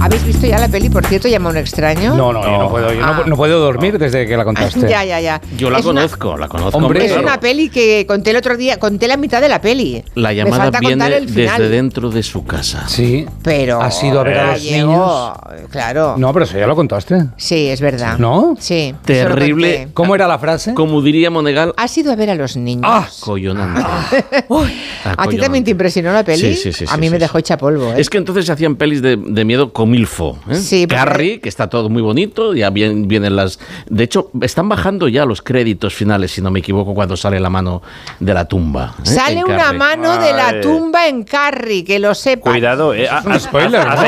¿Habéis visto ya la peli, por cierto, llama un extraño? No, no, yo no puedo, yo Ah. no puedo dormir desde que la contaste. Ya, ya, ya. Yo la Es una- conozco, la conozco. Hombre, Es claro. una peli que conté el otro día, conté la mitad de la peli. La llamada viene desde dentro de su casa. Sí. Pero. ¿Has ido a ver a los llegó, Claro. No, pero eso ya lo contaste. Sí, es verdad. ¿No? Sí. Terrible. ¿Cómo era la frase? Como diría Monegal, ¿Has ido a ver a los niños? Ah, collonante. ¿A ti también te impresionó la peli? Sí, sí, sí, A mí sí, me sí. dejó hecha polvo, ¿eh? Es que entonces se hacían pelis de, de miedo comilfo. ¿eh? Sí, porque- Carrie, que está todo muy bonito, ya bien, vienen las... De hecho, están bajando ya los créditos finales, si no me equivoco, cuando sale la mano de la tumba. ¿eh? Sale En una Carrie. mano de la tumba en Carrie, que lo sepa. Cuidado, eh. Has, spoiler, has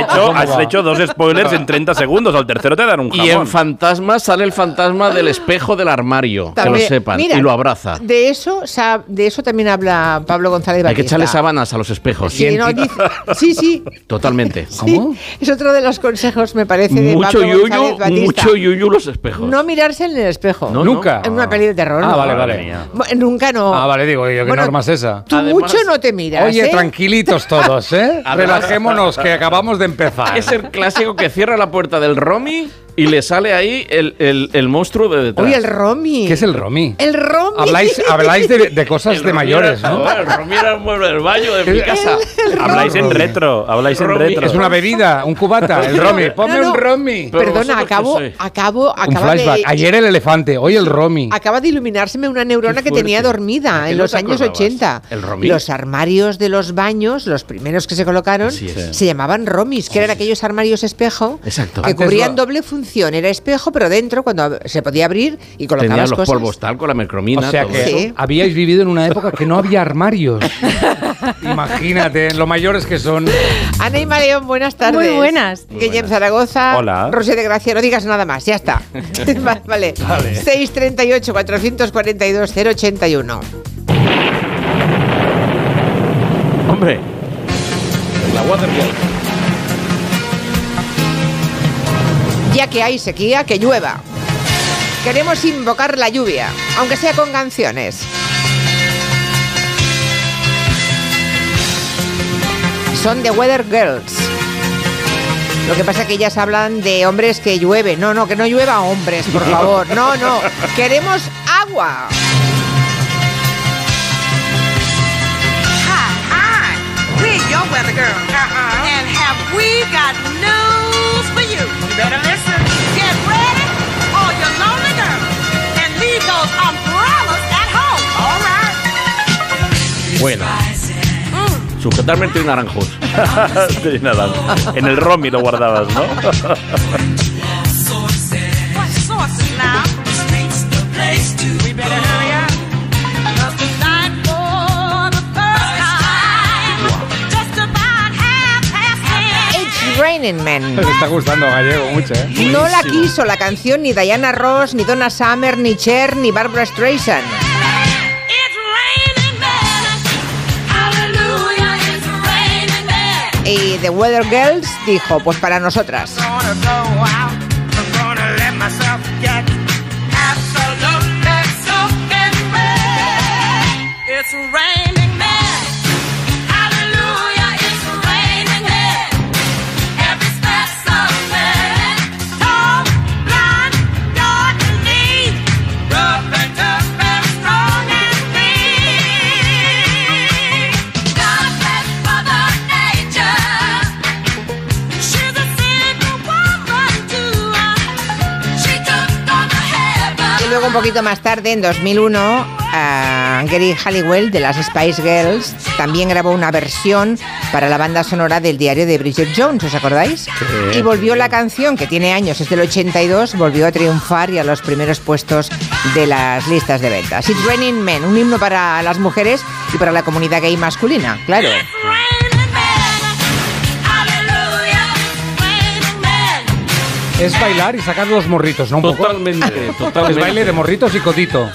¿no? hecho, dos spoilers en 30 segundos. Al tercero te dan un jamón. Y en Fantasma sale el fantasma del espejo del armario, que lo sepan, Mira, y lo abraza. De eso, de eso también habla Pablo González Hay Batista. que echarle sábanas a los espejos. Sí, no, dice- sí, sí. Totalmente. ¿Cómo? Sí, es otro de los consejos, me parece, de Mucho Pablo yuyu, mucho yuyu los espejos. No mirarse en el espejo. No, Nunca. En una peli de terror. Ah, no. vale, Madre vale. mía. Bu- Nunca no. Ah, vale, digo yo, ¿qué Bueno, norma es esa? Tú Además- mucho no te miras. Oye, ¿eh? tranquilitos todos, ¿eh? Relajémonos, que acabamos de empezar. Es el clásico que cierra la puerta del Romy y le sale ahí el, el- el monstruo de detrás. Oye, el Romy. ¿Qué es el Romy? El Romy. Habláis, habláis de, de cosas El de mayores, era- ¿no? El Romy era el mueble del baño de mi El- casa. Habláis en retro. Habláis en retro. Es una bebida, un cubata, el Romy. Ponme No, no. un Romy. Perdona, acabo, sois? acabo, Un flashback. de, Ayer el elefante, hoy el Romy. acaba de iluminárseme una neurona que tenía dormida ¿A qué en los años acordabas? 80. ¿El Romy? Los armarios de los baños, los primeros que se colocaron, se llamaban Romis, que eran aquellos armarios espejo Exacto. que Antes cubrían lo- doble función. Era espejo, pero dentro, cuando se podía abrir y Tenía colocabas los cosas. polvos tal con la mercromina. O sea todo que eso. Sí. habíais vivido en una época que no había armarios. Imagínate, lo mayores que son. Ana y León, buenas tardes. Muy buenas. Guillem Zaragoza. Hola. Rosé de Gracia, no digas nada más, ya está. Va- vale. 638 442 081. Hombre. La Watergate. Ya que hay sequía, que llueva. Queremos invocar la lluvia, aunque sea con canciones. Son The Weather Girls. Lo que pasa es que ellas hablan de hombres que llueve. No, no, que no llueva hombres, por favor. No, no. Queremos agua. Hi, hi. We're your weather girl. And have we got news for you? You better listen. Bueno. Sujetarme entre naranjos. Sí, nada. En el Romy lo guardabas, ¿no? Raining Men. Me está gustando Gallego mucho, ¿eh? No la quiso la canción ni Diana Ross, ni Donna Summer, ni Cher, ni Barbara Streisand. Y The Weather Girls dijo, pues para nosotras. Un poquito más tarde, en 2001, ah, Gary Halliwell de las Spice Girls también grabó una versión para la banda sonora del diario de Bridget Jones, ¿os acordáis? Y volvió la canción, que tiene años, es del 82, volvió a triunfar y a los primeros puestos de las listas de ventas. It's Raining Men, un himno para las mujeres y para la comunidad gay masculina, claro. Es bailar y sacar los morritos, ¿no? Un poco. Totalmente, Es totalmente. baile de morritos y cotito.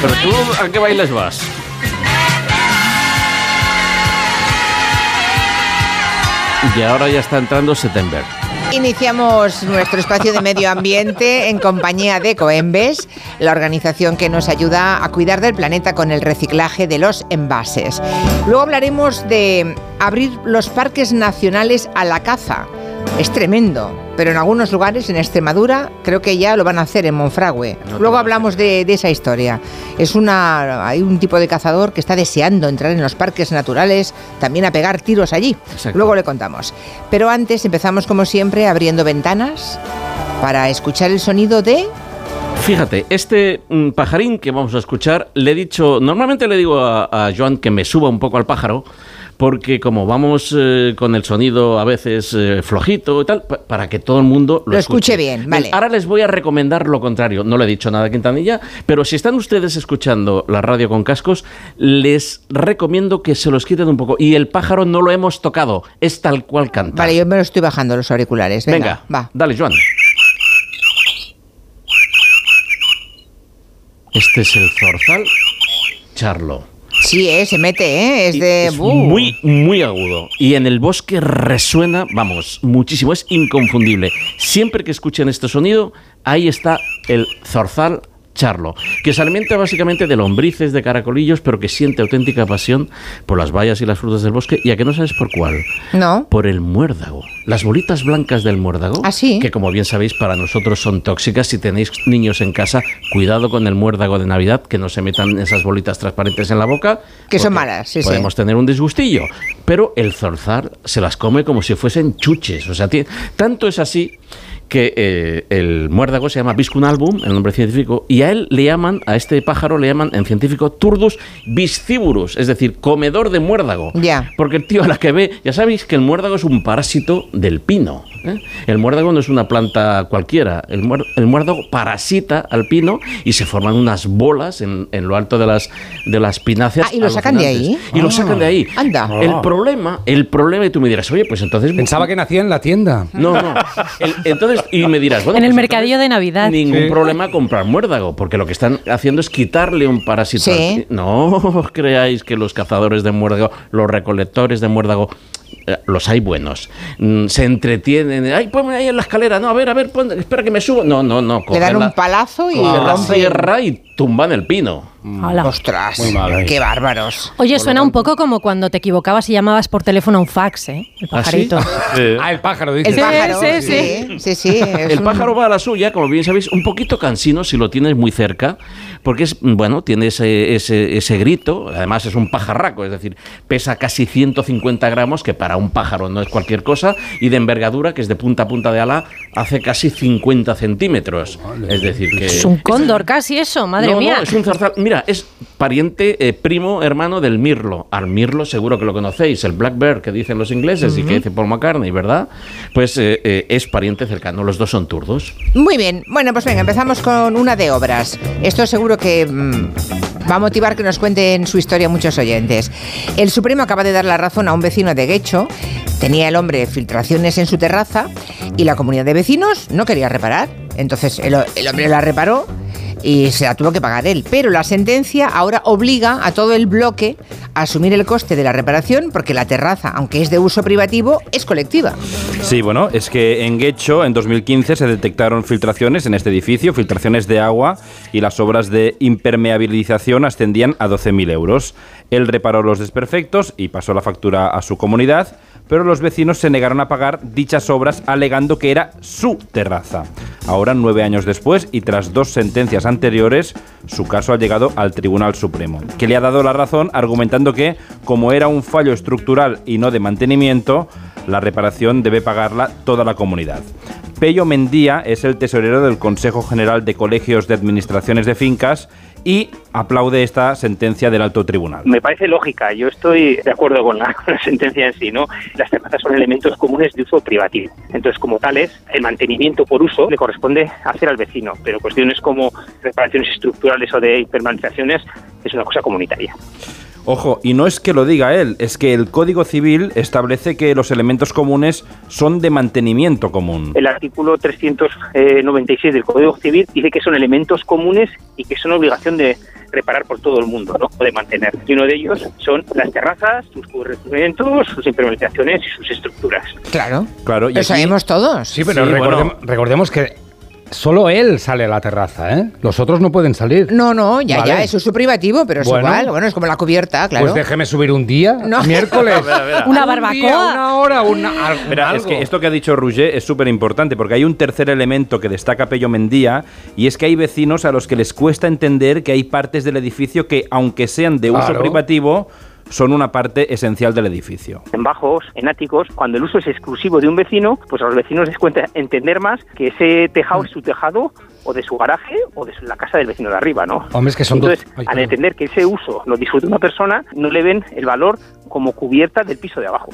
Pero tú, ¿a qué bailes vas? Y ahora ya está entrando September. Iniciamos nuestro espacio de medio ambiente en compañía de Coembes, la organización que nos ayuda a cuidar del planeta con el reciclaje de los envases. Luego hablaremos de abrir los parques nacionales a la caza. Es tremendo, pero en algunos lugares, en Extremadura, creo que ya lo van a hacer en Monfragüe. Luego hablamos de, de esa historia. Es una, hay un tipo de cazador que está deseando entrar en los parques naturales, también a pegar tiros allí. Exacto. Luego le contamos. Pero antes empezamos como siempre abriendo ventanas para escuchar el sonido de Fíjate, este mm, pajarín que vamos a escuchar, le he dicho, normalmente le digo a, a Joan que me suba un poco al pájaro, porque como vamos eh, con el sonido a veces eh, flojito y tal, pa- para que todo el mundo lo, Lo escuche bien, vale. Ahora les voy a recomendar lo contrario, no le he dicho nada a Quintanilla, pero si están ustedes escuchando la radio con cascos, les recomiendo que se los quiten un poco. Y el pájaro no lo hemos tocado, es tal cual canta. Vale, yo me lo estoy bajando los auriculares. Venga, Venga, va. dale, Joan. Este es el zorzal Charlo. Sí, eh, se mete, ¿eh? Es de... es muy, muy agudo. Y en el bosque resuena, vamos, muchísimo. Es inconfundible. Siempre que escuchen este sonido, ahí está el zorzal charlo, que se alimenta básicamente de lombrices, de caracolillos, pero que siente auténtica pasión por las bayas y las frutas del bosque, y a que no sabes por cuál. No. Por el muérdago. Las bolitas blancas del muérdago, ¿Ah, sí? que como bien sabéis para nosotros son tóxicas. Si tenéis niños en casa, cuidado con el muérdago de Navidad, que no se metan esas bolitas transparentes en la boca. Que son malas, sí, sí. Podemos tener un disgustillo. Pero el zorzal se las come como si fuesen chuches. O sea, tiene- tanto es así que eh, el muérdago se llama Viscun album, el nombre científico, y a él le llaman, a este pájaro le llaman en científico Turdus viscivorus, es decir, comedor de muérdago. Ya. Porque el tío a la que ve, ya sabéis que el muérdago es un parásito del pino. ¿Eh? El muérdago no es una planta cualquiera, el, muer- el muérdago parasita al pino y se forman unas bolas en, en lo alto de las, de las pináceas. Ah, ¿y lo sacan de ahí? Y lo sacan de ahí. Anda. El problema, el problema, y tú me dirás, oye, pues entonces... Pensaba que nacía en la tienda. No, no. El- entonces, y me dirás, bueno, En el pues mercadillo entonces de Navidad. Ningún Sí. problema comprar muérdago, porque lo que están haciendo es quitarle un parásito. Sí. No os creáis que los cazadores de muérdago, los recolectores de muérdago, los hay buenos. Mm, Se entretienen. Ay, ponme ahí en la escalera. No, a ver, a ver, pon- espera que me subo. No, no, no. Le dan cogen un la- palazo y la sierra y tumban el pino. Hola. Ostras, Muy mal qué bárbaros. Oye, suena un poco como cuando te equivocabas y llamabas por teléfono a un fax, ¿eh? El ¿Ah, sí? pajarito. Eh, Ah, el pájaro, dice. El Sí, pájaro, sí, sí, sí, El un- pájaro va a la suya, como bien sabéis, un poquito cansino si lo tienes muy cerca, porque es, bueno, tiene ese, ese, ese grito, además es un pajarraco, es decir, pesa casi 150 gramos, que para un pájaro no es cualquier cosa, y de envergadura, que es de punta a punta de ala, hace casi 50 centímetros. Es decir, que... Es un cóndor casi eso, madre No, no, mía. es un zarzal. Mira, es pariente, eh, primo, hermano del mirlo. Al mirlo seguro que lo conocéis, el blackbird que dicen los ingleses y que dice Paul McCartney, ¿verdad? Pues eh, eh, es pariente cercano, los dos son turdos. Muy bien, bueno, pues venga, empezamos con una de obras. Esto seguro que mm, va a motivar que nos cuenten su historia muchos oyentes. El Supremo acaba de dar la razón a un vecino de Guecho. Tenía el hombre filtraciones en su terraza y la comunidad de vecinos no quería reparar. Entonces el, el hombre la reparó y se la tuvo que pagar él. Pero la sentencia ahora obliga a todo el bloque a asumir el coste de la reparación porque la terraza, aunque es de uso privativo, es colectiva. Sí, bueno, es que en Guecho en 2015 se detectaron filtraciones en este edificio, filtraciones de agua y las obras de impermeabilización ascendían a 12.000 euros. Él reparó los desperfectos y pasó la factura a su comunidad, pero los vecinos se negaron a pagar dichas obras alegando que era su terraza. Ahora, nueve años después y tras dos sentencias anteriores, su caso ha llegado al Tribunal Supremo, que le ha dado la razón argumentando que, como era un fallo estructural y no de mantenimiento, la reparación debe pagarla toda la comunidad. Pello Mendía es el tesorero del Consejo General de Colegios de Administraciones de Fincas y aplaude esta sentencia del alto tribunal. Me parece lógica, yo estoy de acuerdo con la, sentencia en sí, ¿no? Las terrazas son elementos comunes de uso privativo. Entonces, como tales, el mantenimiento por uso le corresponde hacer al vecino, pero cuestiones como reparaciones estructurales o de hipermanizaciones es una cosa comunitaria. Ojo, y no es que lo diga él, es que el Código Civil establece que los elementos comunes son de mantenimiento común. El artículo 396 del Código Civil dice que son elementos comunes y que son obligación de reparar por todo el mundo, ¿no? O de mantener. Y uno de ellos son las terrazas, sus cubrimientos, sus impermeabilizaciones y sus estructuras. Claro. Claro, y Lo aquí- sabemos todos. Sí, pero Sí, recordem- bueno. recordemos que Solo él sale a la terraza, ¿eh? Los otros no pueden salir. No, no, ya, Vale. ya, eso es su privativo, pero es Bueno. igual. Bueno, es como la cubierta, claro. Pues déjeme subir un día, No. miércoles. Una Un barbacoa. día, una hora, una, algo. Espera, es que esto que ha dicho Rouget es súper importante porque hay un tercer elemento que destaca Pello Mendía y es que hay vecinos a los que les cuesta entender que hay partes del edificio que, aunque sean de uso Claro. privativo, son una parte esencial del edificio. En bajos, en áticos, cuando el uso es exclusivo de un vecino, pues a los vecinos les cuenta entender más que ese tejado es su tejado o de su garaje o de su- la casa del vecino de arriba, ¿no? Hombre, es que son dos- Entonces, Ay, al entender que ese uso lo disfruta una persona, no le ven el valor como cubierta del piso de abajo.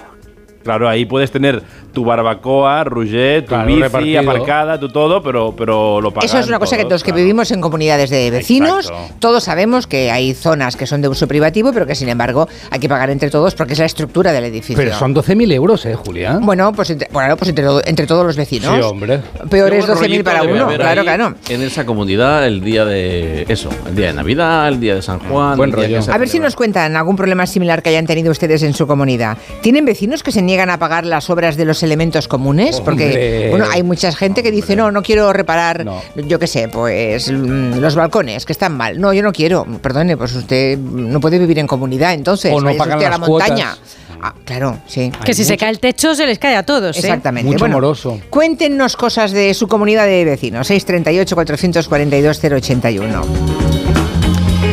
Claro, ahí puedes tener tu barbacoa, Rouget, tu Claro, bici repartido. aparcada, tu todo, pero, pero lo pagan Eso es una cosa que todos, los que vivimos en comunidades de vecinos, Exacto. todos sabemos que hay zonas que son de uso privativo, pero que sin embargo hay que pagar entre todos porque es la estructura del edificio. Pero son 12.000 euros, ¿eh, Julia? Bueno, pues entre, bueno, pues entre, todo- entre todos los vecinos. Sí, hombre. Peor es buen 12.000 rollito para uno, claro, claro. En esa comunidad, el día de eso, el día de Navidad, el día de San Juan. Buen rollo. que A ver si nos cuentan algún problema similar que hayan tenido ustedes en su comunidad. ¿Tienen vecinos que se niegan a pagar las obras de los elementos comunes? Porque bueno, hay mucha gente que dice, no, no quiero reparar, No. yo qué sé, pues mm, los balcones que están mal. No, yo no quiero. Perdone, pues usted no puede vivir en comunidad, entonces. O no pagan usted a la las montaña. cuotas. Ah, claro, sí. Que si se cae el techo se les cae a todos. ¿eh? Exactamente. Mucho moroso. Cuéntenos cosas de su comunidad de vecinos. 638 442 081.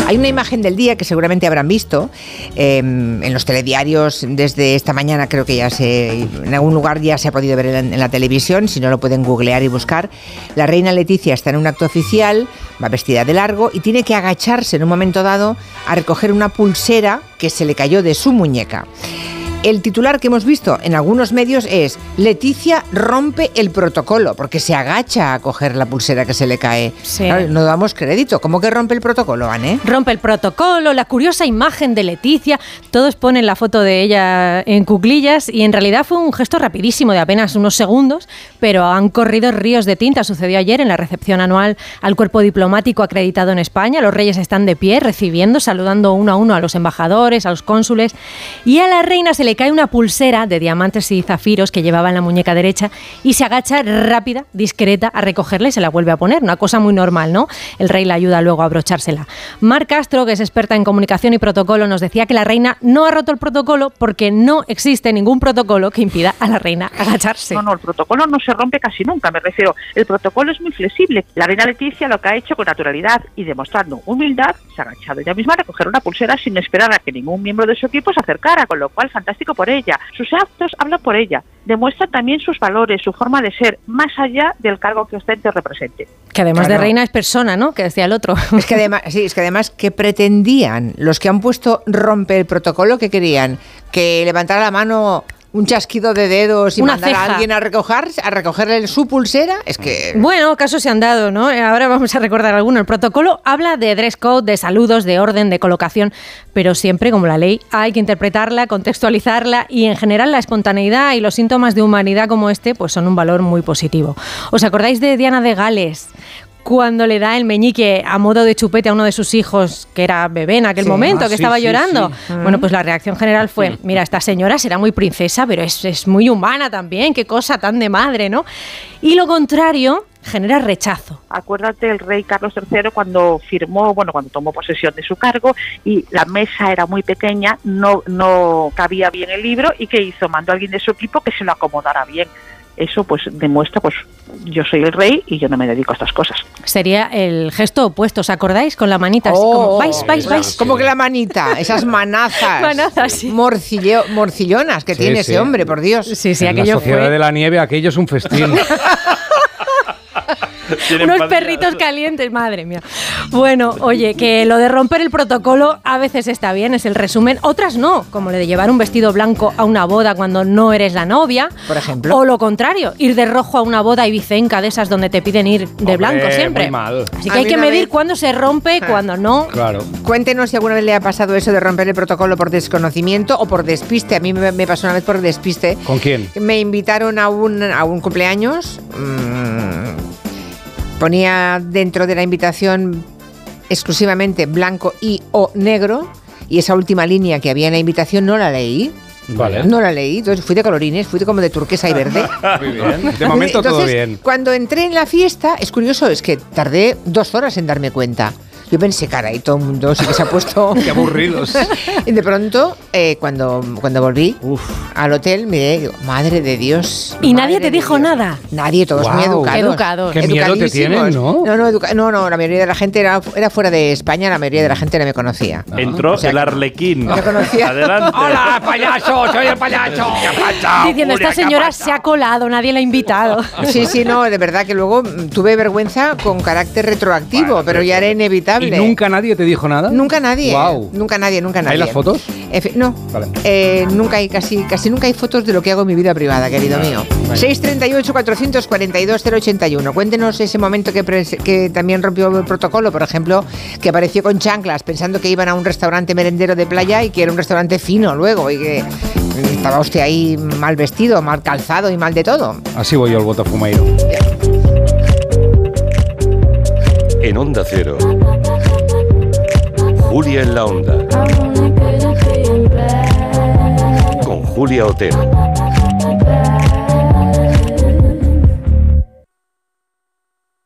Hay una imagen del día que seguramente habrán visto eh, en los telediarios desde esta mañana, creo que ya se, en algún lugar ya se ha podido ver en, en la televisión, si no lo pueden googlear y buscar. La reina Leticia está en un acto oficial, va vestida de largo y tiene que agacharse en un momento dado a recoger una pulsera que se le cayó de su muñeca. El titular que hemos visto en algunos medios es Leticia rompe el protocolo porque se agacha a coger la pulsera que se le cae. Sí. Claro, no damos crédito. ¿Cómo que rompe el protocolo, Anne? Rompe el protocolo, la curiosa imagen de Leticia. Todos ponen la foto de ella en cuclillas y en realidad fue un gesto rapidísimo de apenas unos segundos, pero han corrido ríos de tinta. Sucedió ayer en la recepción anual al cuerpo diplomático acreditado en España. Los reyes están de pie recibiendo, saludando uno a uno a los embajadores, a los cónsules y a la reina se le cae una pulsera de diamantes y zafiros que llevaba en la muñeca derecha y se agacha rápida, discreta, a recogerla y se la vuelve a poner. Una cosa muy normal, ¿no? El rey la ayuda luego a abrochársela. Mar Castro, que es experta en comunicación y protocolo, nos decía que la reina no ha roto el protocolo porque no existe ningún protocolo que impida a la reina agacharse. No, no, el protocolo no se rompe casi nunca, me refiero. El protocolo es muy flexible. La reina Leticia lo que ha hecho con naturalidad y demostrando humildad, se ha agachado ella misma a recoger una pulsera sin esperar a que ningún miembro de su equipo se acercara, con lo cual fantástico por ella. Sus actos hablan por ella, demuestran también sus valores, su forma de ser, más allá del cargo que ostente o represente. Que además de reina es persona, ¿no? Que decía el otro. Es que además, sí, es que además que pretendían los que han puesto rompe el protocolo que querían que levantara la mano un chasquido de dedos y Una mandar a ceja. alguien a recoger a recogerle su pulsera, es que Bueno, casos se han dado, ¿no? Eh, Ahora vamos a recordar alguno. El protocolo habla de dress code, de saludos, de orden, de colocación, pero siempre, como la ley, hay que interpretarla, contextualizarla y en general la espontaneidad y los síntomas de humanidad como este, pues son un valor muy positivo. ¿Os acordáis de Diana de Gales? Cuando le da el meñique a modo de chupete a uno de sus hijos, que era bebé en aquel Sí. momento, Ah, que sí, estaba sí, llorando. sí. Bueno, pues la reacción general fue, mira, esta señora será muy princesa, pero es, es muy humana también, qué cosa tan de madre, ¿no? Y lo contrario genera rechazo. Acuérdate el rey Carlos III cuando firmó, bueno, cuando tomó posesión de su cargo y la mesa era muy pequeña, no, no cabía bien el libro y ¿qué hizo? Mandó a alguien de su equipo que se lo acomodara bien. Eso pues demuestra, pues yo soy el rey y yo no me dedico a estas cosas. Sería el gesto opuesto, ¿os acordáis? Con la manita, así Oh, como, vais, vais, vais. Como que la manita, esas manazas. Manazas, sí. morcilleo- morcillonas que Sí, tiene sí. ese hombre, por Dios. Sí, sí, en la aquello sociedad fue de la nieve, aquello es un festín. unos perritos calientes, madre mía. Bueno, oye, que lo de romper el protocolo a veces está bien, es el resumen, otras no, como lo de llevar un vestido blanco a una boda cuando no eres la novia. Por ejemplo. O lo contrario, ir de rojo a una boda ibicenca de esas donde te piden ir de Hombre, blanco siempre. muy mal. Así A que hay mí que medir vez- cuándo se rompe, Ah. cuándo no. Claro. Cuéntenos si alguna vez le ha pasado eso de romper el protocolo por desconocimiento o por despiste. A mí me, me pasó una vez por despiste. ¿Con quién? Me invitaron a un, a un cumpleaños. mm, ponía dentro de la invitación exclusivamente blanco y o negro. Y esa última línea que había en la invitación no la leí. Vale. No la leí, entonces fui de colorines, fui de como de turquesa y verde. Muy bien. De momento todo bien. Cuando entré en la fiesta, es curioso, es que tardé dos horas en darme cuenta. Yo pensé, cara, y todo el mundo sí que se ha puesto. Qué aburridos. y de pronto, eh, cuando, cuando volví al hotel, miré y digo, madre de Dios. Y nadie te dijo Dios". nada. Nadie, todos muy Guau. educados. Educados. Qué miedo te tienen. ¿no? No, no, educa- no, no, la mayoría de la gente era, era fuera de España, la mayoría de la gente no me conocía. Entró O sea el arlequín. No conocía. Adelante. ¡Hola, payaso! ¡Soy el payaso! Diciendo, esta señora se ha colado, nadie la ha invitado. Sí, sí, no, de verdad que luego mm, tuve vergüenza con carácter retroactivo, pero ya era ¿Y inevitable. nunca nadie te dijo nada? Nunca nadie. Guau. Nunca nadie, nunca nadie. ¿Hay las fotos? Efe- no. Vale. Eh, nunca hay, casi, casi nunca hay fotos de lo que hago en mi vida privada, querido mío. 638-442-081. Cuéntenos ese momento que, también rompió el protocolo, por ejemplo, que apareció con chanclas pensando que iban a un restaurante merendero de playa y que era un restaurante fino luego y que estaba usted ahí mal vestido, mal calzado y mal de todo. Así voy yo al Botafumeiro. En Onda Cero. Julia en la Onda. Con Julia Otero.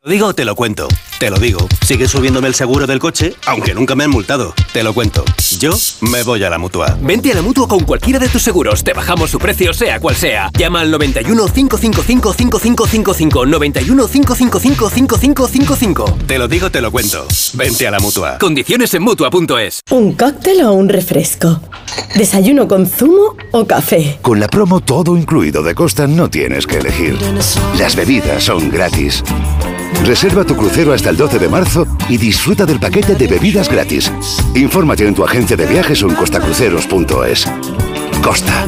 Lo digo, te lo cuento. Te lo digo. Sigue subiéndome el seguro del coche, aunque nunca me han multado. Te lo cuento. Yo me voy a la mutua. Vente a la mutua con cualquiera de tus seguros. Te bajamos su precio, sea cual sea. Llama al 91 555 5555. 91 555 5555. Te lo digo, te lo cuento. Vente a la mutua. Condiciones en mutua.es. ¿Un cóctel o un refresco? ¿Desayuno con zumo o café? Con la promo todo incluido de Costa no tienes que elegir. Las bebidas son gratis. Reserva tu crucero hasta el 12 de marzo y disfruta del paquete de bebidas gratis. Infórmate en tu agencia de viajes o en costacruceros.es. Costa.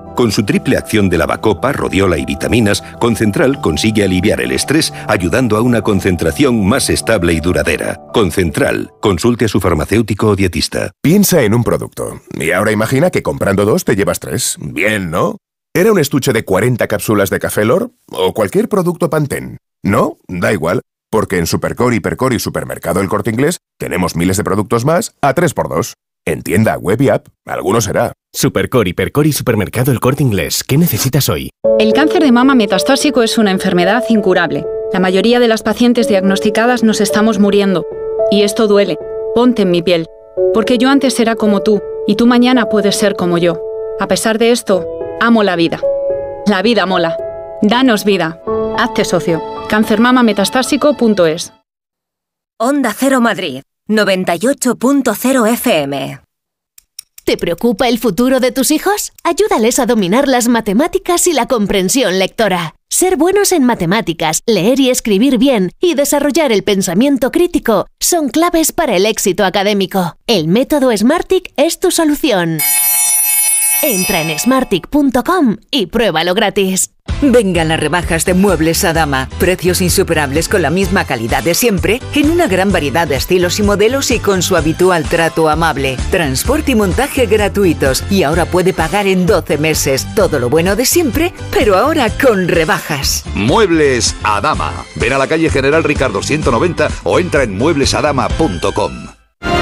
Con su triple acción de lavacopa, rodiola y vitaminas, Concentral consigue aliviar el estrés ayudando a una concentración más estable y duradera. Concentral. Consulte a su farmacéutico o dietista. Piensa en un producto. Y ahora imagina que comprando dos te llevas tres. Bien, ¿no? ¿Era un estuche de 40 cápsulas de café Lor? ¿O cualquier producto Pantene? No, da igual, porque en Supercore, Hipercore y Supermercado El Corte Inglés tenemos miles de productos más a 3x2. En tienda, web y app, alguno será. Supercore, Hipercore y Supermercado El Corte Inglés. ¿Qué necesitas hoy? El cáncer de mama metastásico es una enfermedad incurable. La mayoría de las pacientes diagnosticadas nos estamos muriendo. Y esto duele. Ponte en mi piel. Porque yo antes era como tú, y tú mañana puedes ser como yo. A pesar de esto, amo la vida. La vida mola. Danos vida. Hazte socio. Cancermamametastásico.es Onda Cero Madrid, 98.0 FM. ¿Te preocupa el futuro de tus hijos? Ayúdales a dominar las matemáticas y la comprensión lectora. Ser buenos en matemáticas, leer y escribir bien y desarrollar el pensamiento crítico son claves para el éxito académico. El método Smartick es tu solución. Entra en smartick.com y pruébalo gratis. Vengan las rebajas de Muebles a Dama. Precios insuperables con la misma calidad de siempre, en una gran variedad de estilos y modelos y con su habitual trato amable. Transporte y montaje gratuitos. Y ahora puede pagar en 12 meses. Todo lo bueno de siempre, pero ahora con rebajas. Muebles a Dama. Ven a la calle General Ricardo 190 o entra en mueblesadama.com.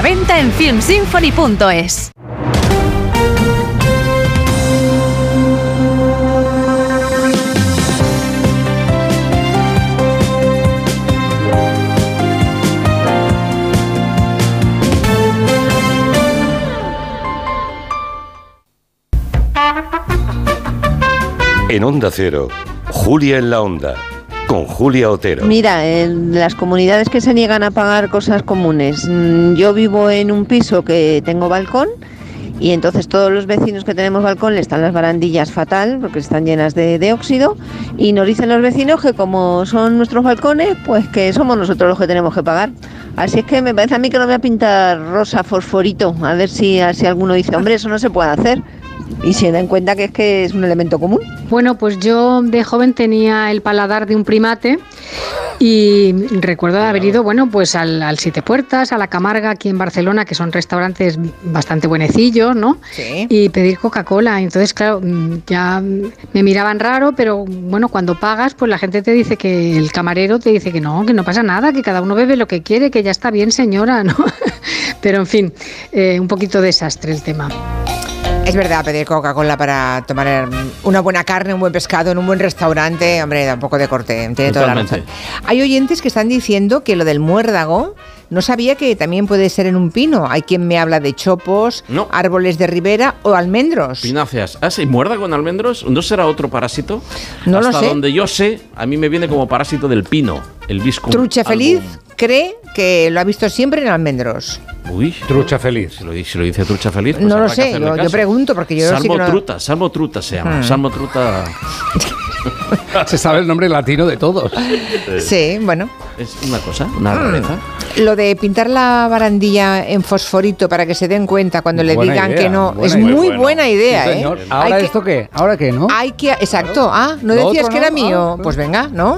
venta en filmsymphony.es. En Onda Cero, Julia en la Onda, con Julia Otero. Mira, en las comunidades que se niegan a pagar cosas comunes, mm, yo vivo en un piso que tengo balcón y entonces todos los vecinos que tenemos balcón le están las barandillas fatal porque están llenas de, de óxido y nos dicen los vecinos que como son nuestros balcones, pues que somos nosotros los que tenemos que pagar. Así es que me parece a mí que lo voy a pintar rosa fosforito, a ver si, si alguno dice, hombre, eso no se puede hacer. Y se dan cuenta que es que es un elemento común. Bueno, pues yo de joven tenía el paladar de un primate y recuerdo haber ido, bueno, pues al, al Siete Puertas, a la Camarga aquí en Barcelona, que son restaurantes bastante buenecillos, ¿no? Sí. Y pedir Coca-Cola. Entonces, claro, mm, ya me miraban raro, pero bueno, cuando pagas, pues la gente te dice que el camarero te dice que no, que no pasa nada, que cada uno bebe lo que quiere, que ya está bien, señora, ¿no? Pero en fin, eh, un poquito desastre el tema. Es verdad, pedir Coca-Cola para tomar una buena carne, un buen pescado en un buen restaurante, hombre, da un poco de corte, tiene toda la razón. Hay oyentes que están diciendo que lo del muérdago no sabía que también puede ser en un pino. Hay quien me habla de chopos, No. árboles de ribera o almendros. Pináceas. Ah, sí, muerda con almendros. ¿No será otro parásito? No lo Hasta sé. donde yo sé, a mí me viene como parásito del pino, el visco. Trucha feliz cree que lo ha visto siempre en almendros. Uy, trucha feliz. Si lo, si lo dice trucha feliz, pues no lo que sé, yo, yo pregunto porque yo Salmo sí que no... truta, salmo truta se llama. Hmm. Salmo truta. Se sabe el nombre latino de todos. Sí, bueno. Es una cosa, una Mm. rareza. Lo de pintar la barandilla en fosforito para que se den cuenta cuando le Buena digan idea, que no, es idea. muy buena idea, Sí, ¿eh? señor. Hay ¿Ahora que- esto qué? ¿Ahora qué, no? Hay que, exacto, ah, ¿no decías que era no, mío? ah, Pues venga, ¿no?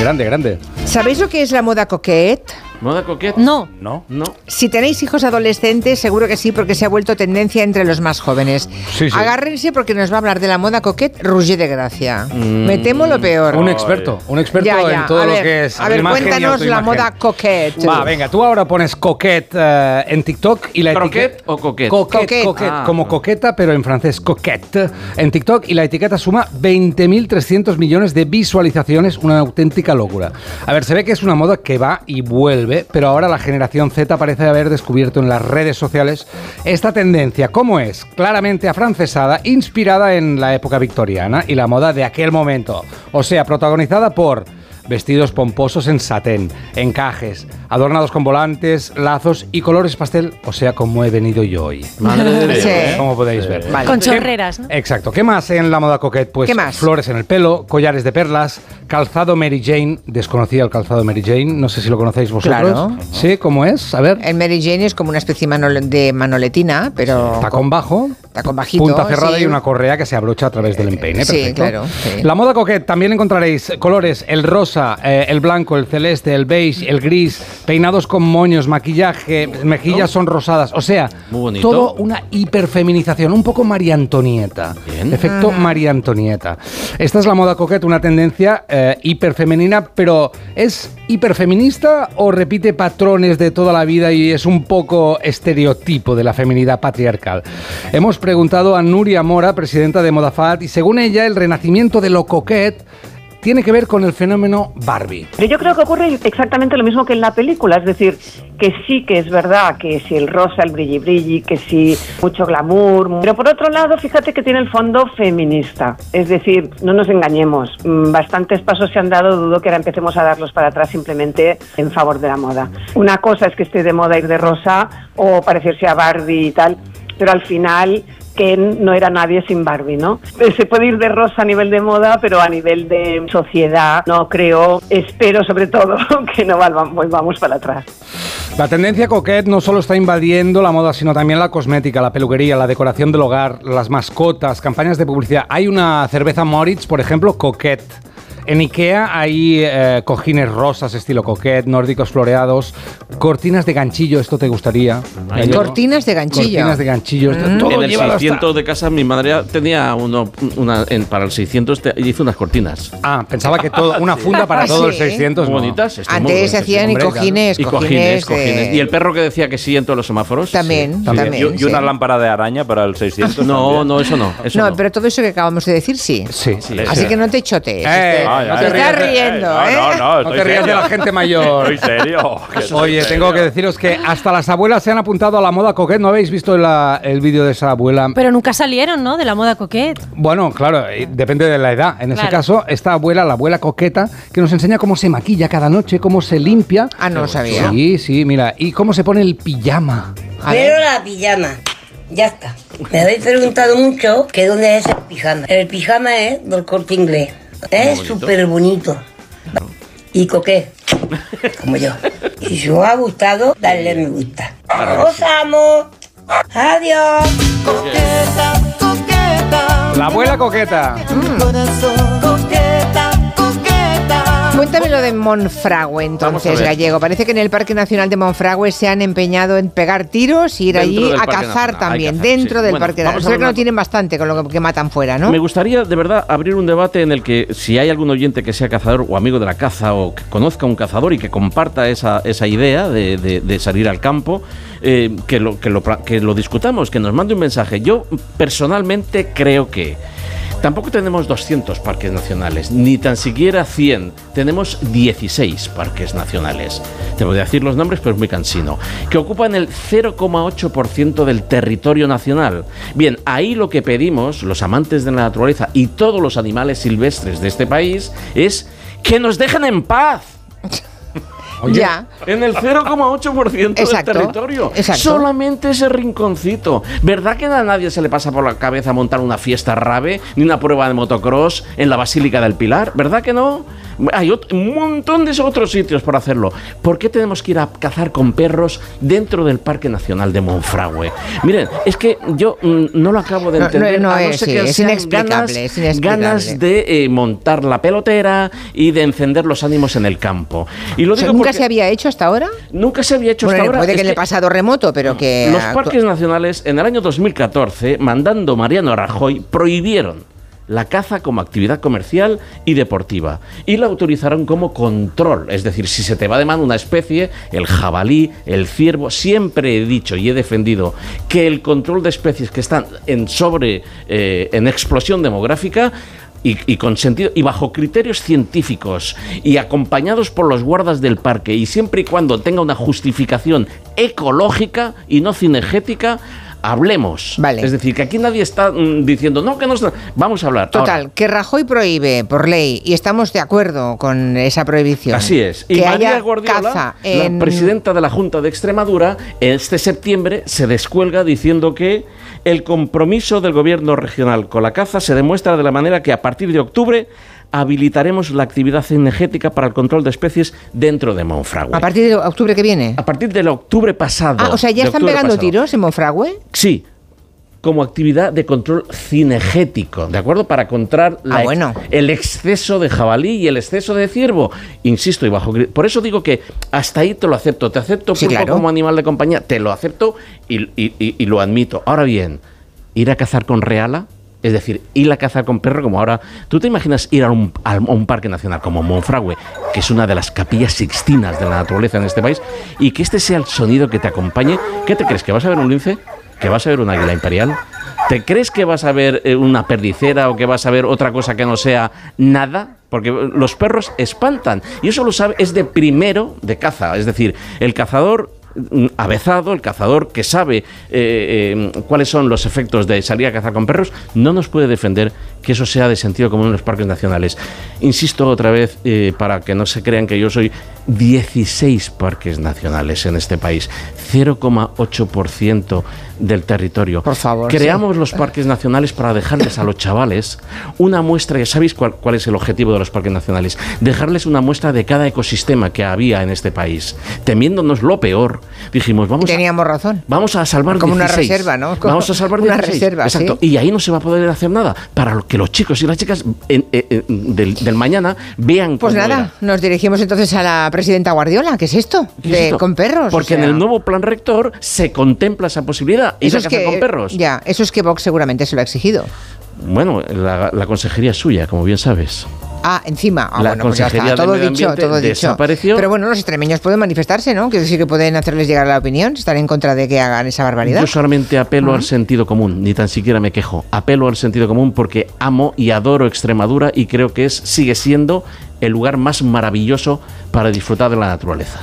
Grande, grande. ¿Sabéis lo que es la moda coquette? ¿Moda coquete? No. No. No. Si tenéis hijos adolescentes, seguro que sí, porque se ha vuelto tendencia entre los más jóvenes. Sí, sí. Agárrense porque nos va a hablar de la moda coquette Roger de Gracia. Me temo lo peor. Un experto, un experto Ya, ya. en todo A lo ver, que es A ver, imagen cuéntanos la moda coquette. Va, venga, tú ahora pones coquette eh, en TikTok y la ¿Croquet etiqueta... o coquet? Coquette, Coquette. coquette, Ah. como coqueta, pero en francés coquette en TikTok y la etiqueta suma 20.300 millones de visualizaciones, una auténtica locura. A ver, se ve que es una moda que va y vuelve, pero ahora la generación Z parece haber descubierto en las redes sociales esta tendencia. ¿Cómo es? Claramente afrancesada, inspirada en la época victoriana y la moda de aquel momento. O sea, protagonizada por vestidos pomposos en satén, encajes, adornados con volantes, lazos y colores pastel, o sea, como he venido yo hoy. Madre. Sí. Como podéis ver. Vale. Con ¿Qué- chorreras, ¿no? Exacto. ¿Qué más en la moda coquette? Pues ¿Qué más? flores en el pelo, collares de perlas, calzado Mary Jane. Desconocía el calzado Mary Jane. No sé si lo conocéis vosotros. Claro. Sí, ¿cómo es? A ver. El Mary Jane es como una especie de manole- de manoletina, pero Tacón bajo, tacón bajito. punta cerrada sí. y una correa que se abrocha a través del empeine. sí, Perfecto. claro, sí. La moda coquette también encontraréis colores el rosa rosa, eh, el blanco, el celeste, el beige, el gris, peinados con moños, maquillaje, mejillas son rosadas. O sea, todo una hiperfeminización, un poco María Antonieta. Efecto María Antonieta. Esta es la moda coquette, una tendencia eh, hiperfemenina, pero ¿es hiperfeminista o repite patrones de toda la vida y es un poco estereotipo de la feminidad patriarcal? Hemos preguntado a Nuria Mora, presidenta de Modafat, y según ella, el renacimiento de lo coquette tiene que ver con el fenómeno Barbie. Pero yo creo que ocurre exactamente lo mismo que en la película, es decir, que sí que es verdad que si el rosa, el brilli brilli, que si mucho glamour, pero por otro lado, fíjate que tiene el fondo feminista, es decir, no nos engañemos, mm, bastantes pasos se han dado, dudo que ahora empecemos a darlos para atrás simplemente en favor de la moda. Una cosa es que esté de moda ir de rosa o parecerse a Barbie y tal, pero al final Ken no era nadie sin Barbie, ¿no? Se puede ir de rosa a nivel de moda, pero a nivel de sociedad no creo, espero sobre todo que no volvamos para atrás. La tendencia coquette no solo está invadiendo la moda, sino también la cosmética, la peluquería, la decoración del hogar, las mascotas, campañas de publicidad. Hay una cerveza Moritz, por ejemplo, coquette. En Ikea hay eh, cojines rosas estilo coquette, nórdicos floreados, cortinas de ganchillo, esto te gustaría. Ay, Gallego. Cortinas de ganchillo. Cortinas de ganchillo, esto Mm. todo en el llevado hasta- 600 de casa, mi madre tenía uno, una, en- para el 600 te- hizo unas cortinas. Ah, pensaba que todo, una funda para todo el sí. 600. Muy no. bonitas. Antes se hacían y cojines, Y cojines, cojines de- cojines. Y el perro que decía que sí en todos los semáforos. También, sí. también, Y, y una sí. lámpara de araña para el 600. No, también. no, eso no. Eso no, no. pero todo eso que acabamos de decir sí. Sí. Así que no te chotees. Eh, No te ay, riendo, no, ¿eh? No, no, No estoy te rías de la gente mayor. Estoy serio. Oye, serio. tengo que deciros que hasta las abuelas se han apuntado a la moda coquette. ¿No habéis visto la- el vídeo de esa abuela? Pero nunca salieron, ¿no? De la moda coquette. Bueno, claro, eh, depende de la edad. En ese caso, esta abuela, la abuela coqueta, que nos enseña cómo se maquilla cada noche, cómo se limpia. Ah, no lo sabía. Sí, sí, mira. Y cómo se pone el pijama. A ver. Pero la pijama. Ya está. Me habéis preguntado mucho que dónde es el pijama. El pijama es del corte inglés. Es súper bonito. Y coqué. Como yo. Y si os ha gustado, dadle me gusta. Os amo. Adiós. La abuela coqueta. Cuéntame lo de Monfragüe, entonces. Gallego. Parece que en el Parque Nacional de Monfragüe se han empeñado en pegar tiros y ir Dentro allí a Parque cazar Nacional, también, cazar, dentro sí. del Bueno, Parque Nacional. a Creo que no tienen bastante con lo que matan fuera, ¿no? Me gustaría, de verdad, abrir un debate en el que si hay algún oyente que sea cazador o amigo de la caza o que conozca un cazador y que comparta esa, esa idea de, de- de salir al campo, eh, que, lo, que, lo, que lo discutamos, que nos mande un mensaje. Yo personalmente creo que tampoco tenemos 200 parques nacionales, ni tan siquiera 100. Tenemos 16 parques nacionales. Te voy a decir los nombres, pero es muy cansino. Que ocupan el 0,8% del territorio nacional. Bien, ahí lo que pedimos, los amantes de la naturaleza y todos los animales silvestres de este país, es que nos dejen en paz. Ya. En el 0,8% del territorio. exacto. Solamente ese rinconcito. ¿Verdad que a nadie se le pasa por la cabeza montar una fiesta rave ni una prueba de motocross en la Basílica del Pilar? ¿Verdad que no? Hay ot- un montón de otros sitios por hacerlo. ¿Por qué tenemos que ir a cazar con perros dentro del Parque Nacional de Monfragüe? Miren, es que yo mm, no lo acabo de No, no, entender. no es, ser sí, que es inexplicable, ganas- es inexplicable. Ganas de eh, montar la pelotera y de encender los ánimos en el campo. Y lo O sea, digo ¿Nunca porque se había hecho hasta ahora? nunca se había hecho Bueno, hasta ahora. puede que en el pasado remoto, pero que... los parques nacionales en el año 2014, mandando Mariano Rajoy, prohibieron la caza como actividad comercial y deportiva y la autorizaron como control, es decir, si se te va de mano una especie, el jabalí, el ciervo, siempre he dicho y he defendido que el control de especies que están en sobre eh, en explosión demográfica y, y y bajo criterios científicos y acompañados por los guardas del parque y siempre y cuando tenga una justificación ecológica y no cinegética hablemos es decir que aquí nadie está mm, diciendo no que no está-". vamos a hablar Total, Ahora, que Rajoy prohíbe por ley y estamos de acuerdo con esa prohibición. Así es. Y María haya Guardiola, caza en... la presidenta de la Junta de Extremadura, este septiembre se descuelga diciendo que el compromiso del gobierno regional con la caza se demuestra de la manera que a partir de octubre habilitaremos la actividad energética para el control de especies dentro de Monfragüe. A partir de octubre que viene. A partir del octubre pasado. Ah, o sea, ya están pegando pasado. tiros en Monfragüe. Sí. como actividad de control cinegético, ¿de acuerdo? Para controlar la Ah, ex- bueno. el exceso de jabalí y el exceso de ciervo. Insisto, y bajo. Por eso digo que hasta ahí te lo acepto. Te acepto Sí, claro. como animal de compañía, te lo acepto y, y- y- y lo admito. Ahora bien, ir a cazar con reala. Es decir, ir a cazar con perro como ahora... ¿Tú te imaginas ir a un, parque nacional como Monfragüe, que es una de las capillas sixtinas de la naturaleza en este país, y que este sea el sonido que te acompañe? ¿Qué te crees? ¿Que vas a ver un lince? ¿Que vas a ver un águila imperial? ¿Te crees que vas a ver eh, una perdicera o que vas a ver otra cosa que no sea nada? Porque eh, los perros espantan. Y eso lo sabe, es de primero de caza. Es decir, el cazador avezado, el cazador que sabe eh, eh, cuáles son los efectos de salir a cazar con perros, no nos puede defender que eso sea de sentido común en los parques nacionales. Insisto otra vez, eh, para que no se crean que yo soy 16 parques nacionales en este país, 0,8% del territorio. Por favor. Creamos los parques nacionales para dejarles a los chavales una muestra, ya sabéis cuál, cuál es el objetivo de los parques nacionales, dejarles una muestra de cada ecosistema que había en este país. Temiéndonos lo peor, dijimos, vamos a, Teníamos razón. vamos a salvar Como una 16. reserva, ¿no? Como Vamos a salvar una 16. reserva, Exacto. sí. Y ahí no se va a poder hacer nada para que los chicos y las chicas en- en- en- del, del mañana vean Pues nada, era. nos dirigimos entonces a la presidenta Guardiola. ¿Qué es esto? ¿Qué es De- esto? Con perros. Porque o sea. en el nuevo plan rector se contempla esa posibilidad. Ir Eso a es cazar que, con perros. Ya, eso es que Vox seguramente se lo ha exigido. Bueno, la, la consejería es suya, como bien sabes. Ah, encima. Ah, La bueno, pues ya Consejería está. de Todo dicho, todo dicho. Pero bueno, los extremeños pueden manifestarse, ¿no? Quiero decir que pueden hacerles llegar la opinión, estar en contra de que hagan esa barbaridad. Yo solamente apelo al sentido común, ni tan siquiera me quejo. Apelo al sentido común porque amo y adoro Extremadura y creo que es sigue siendo el lugar más maravilloso para disfrutar de la naturaleza.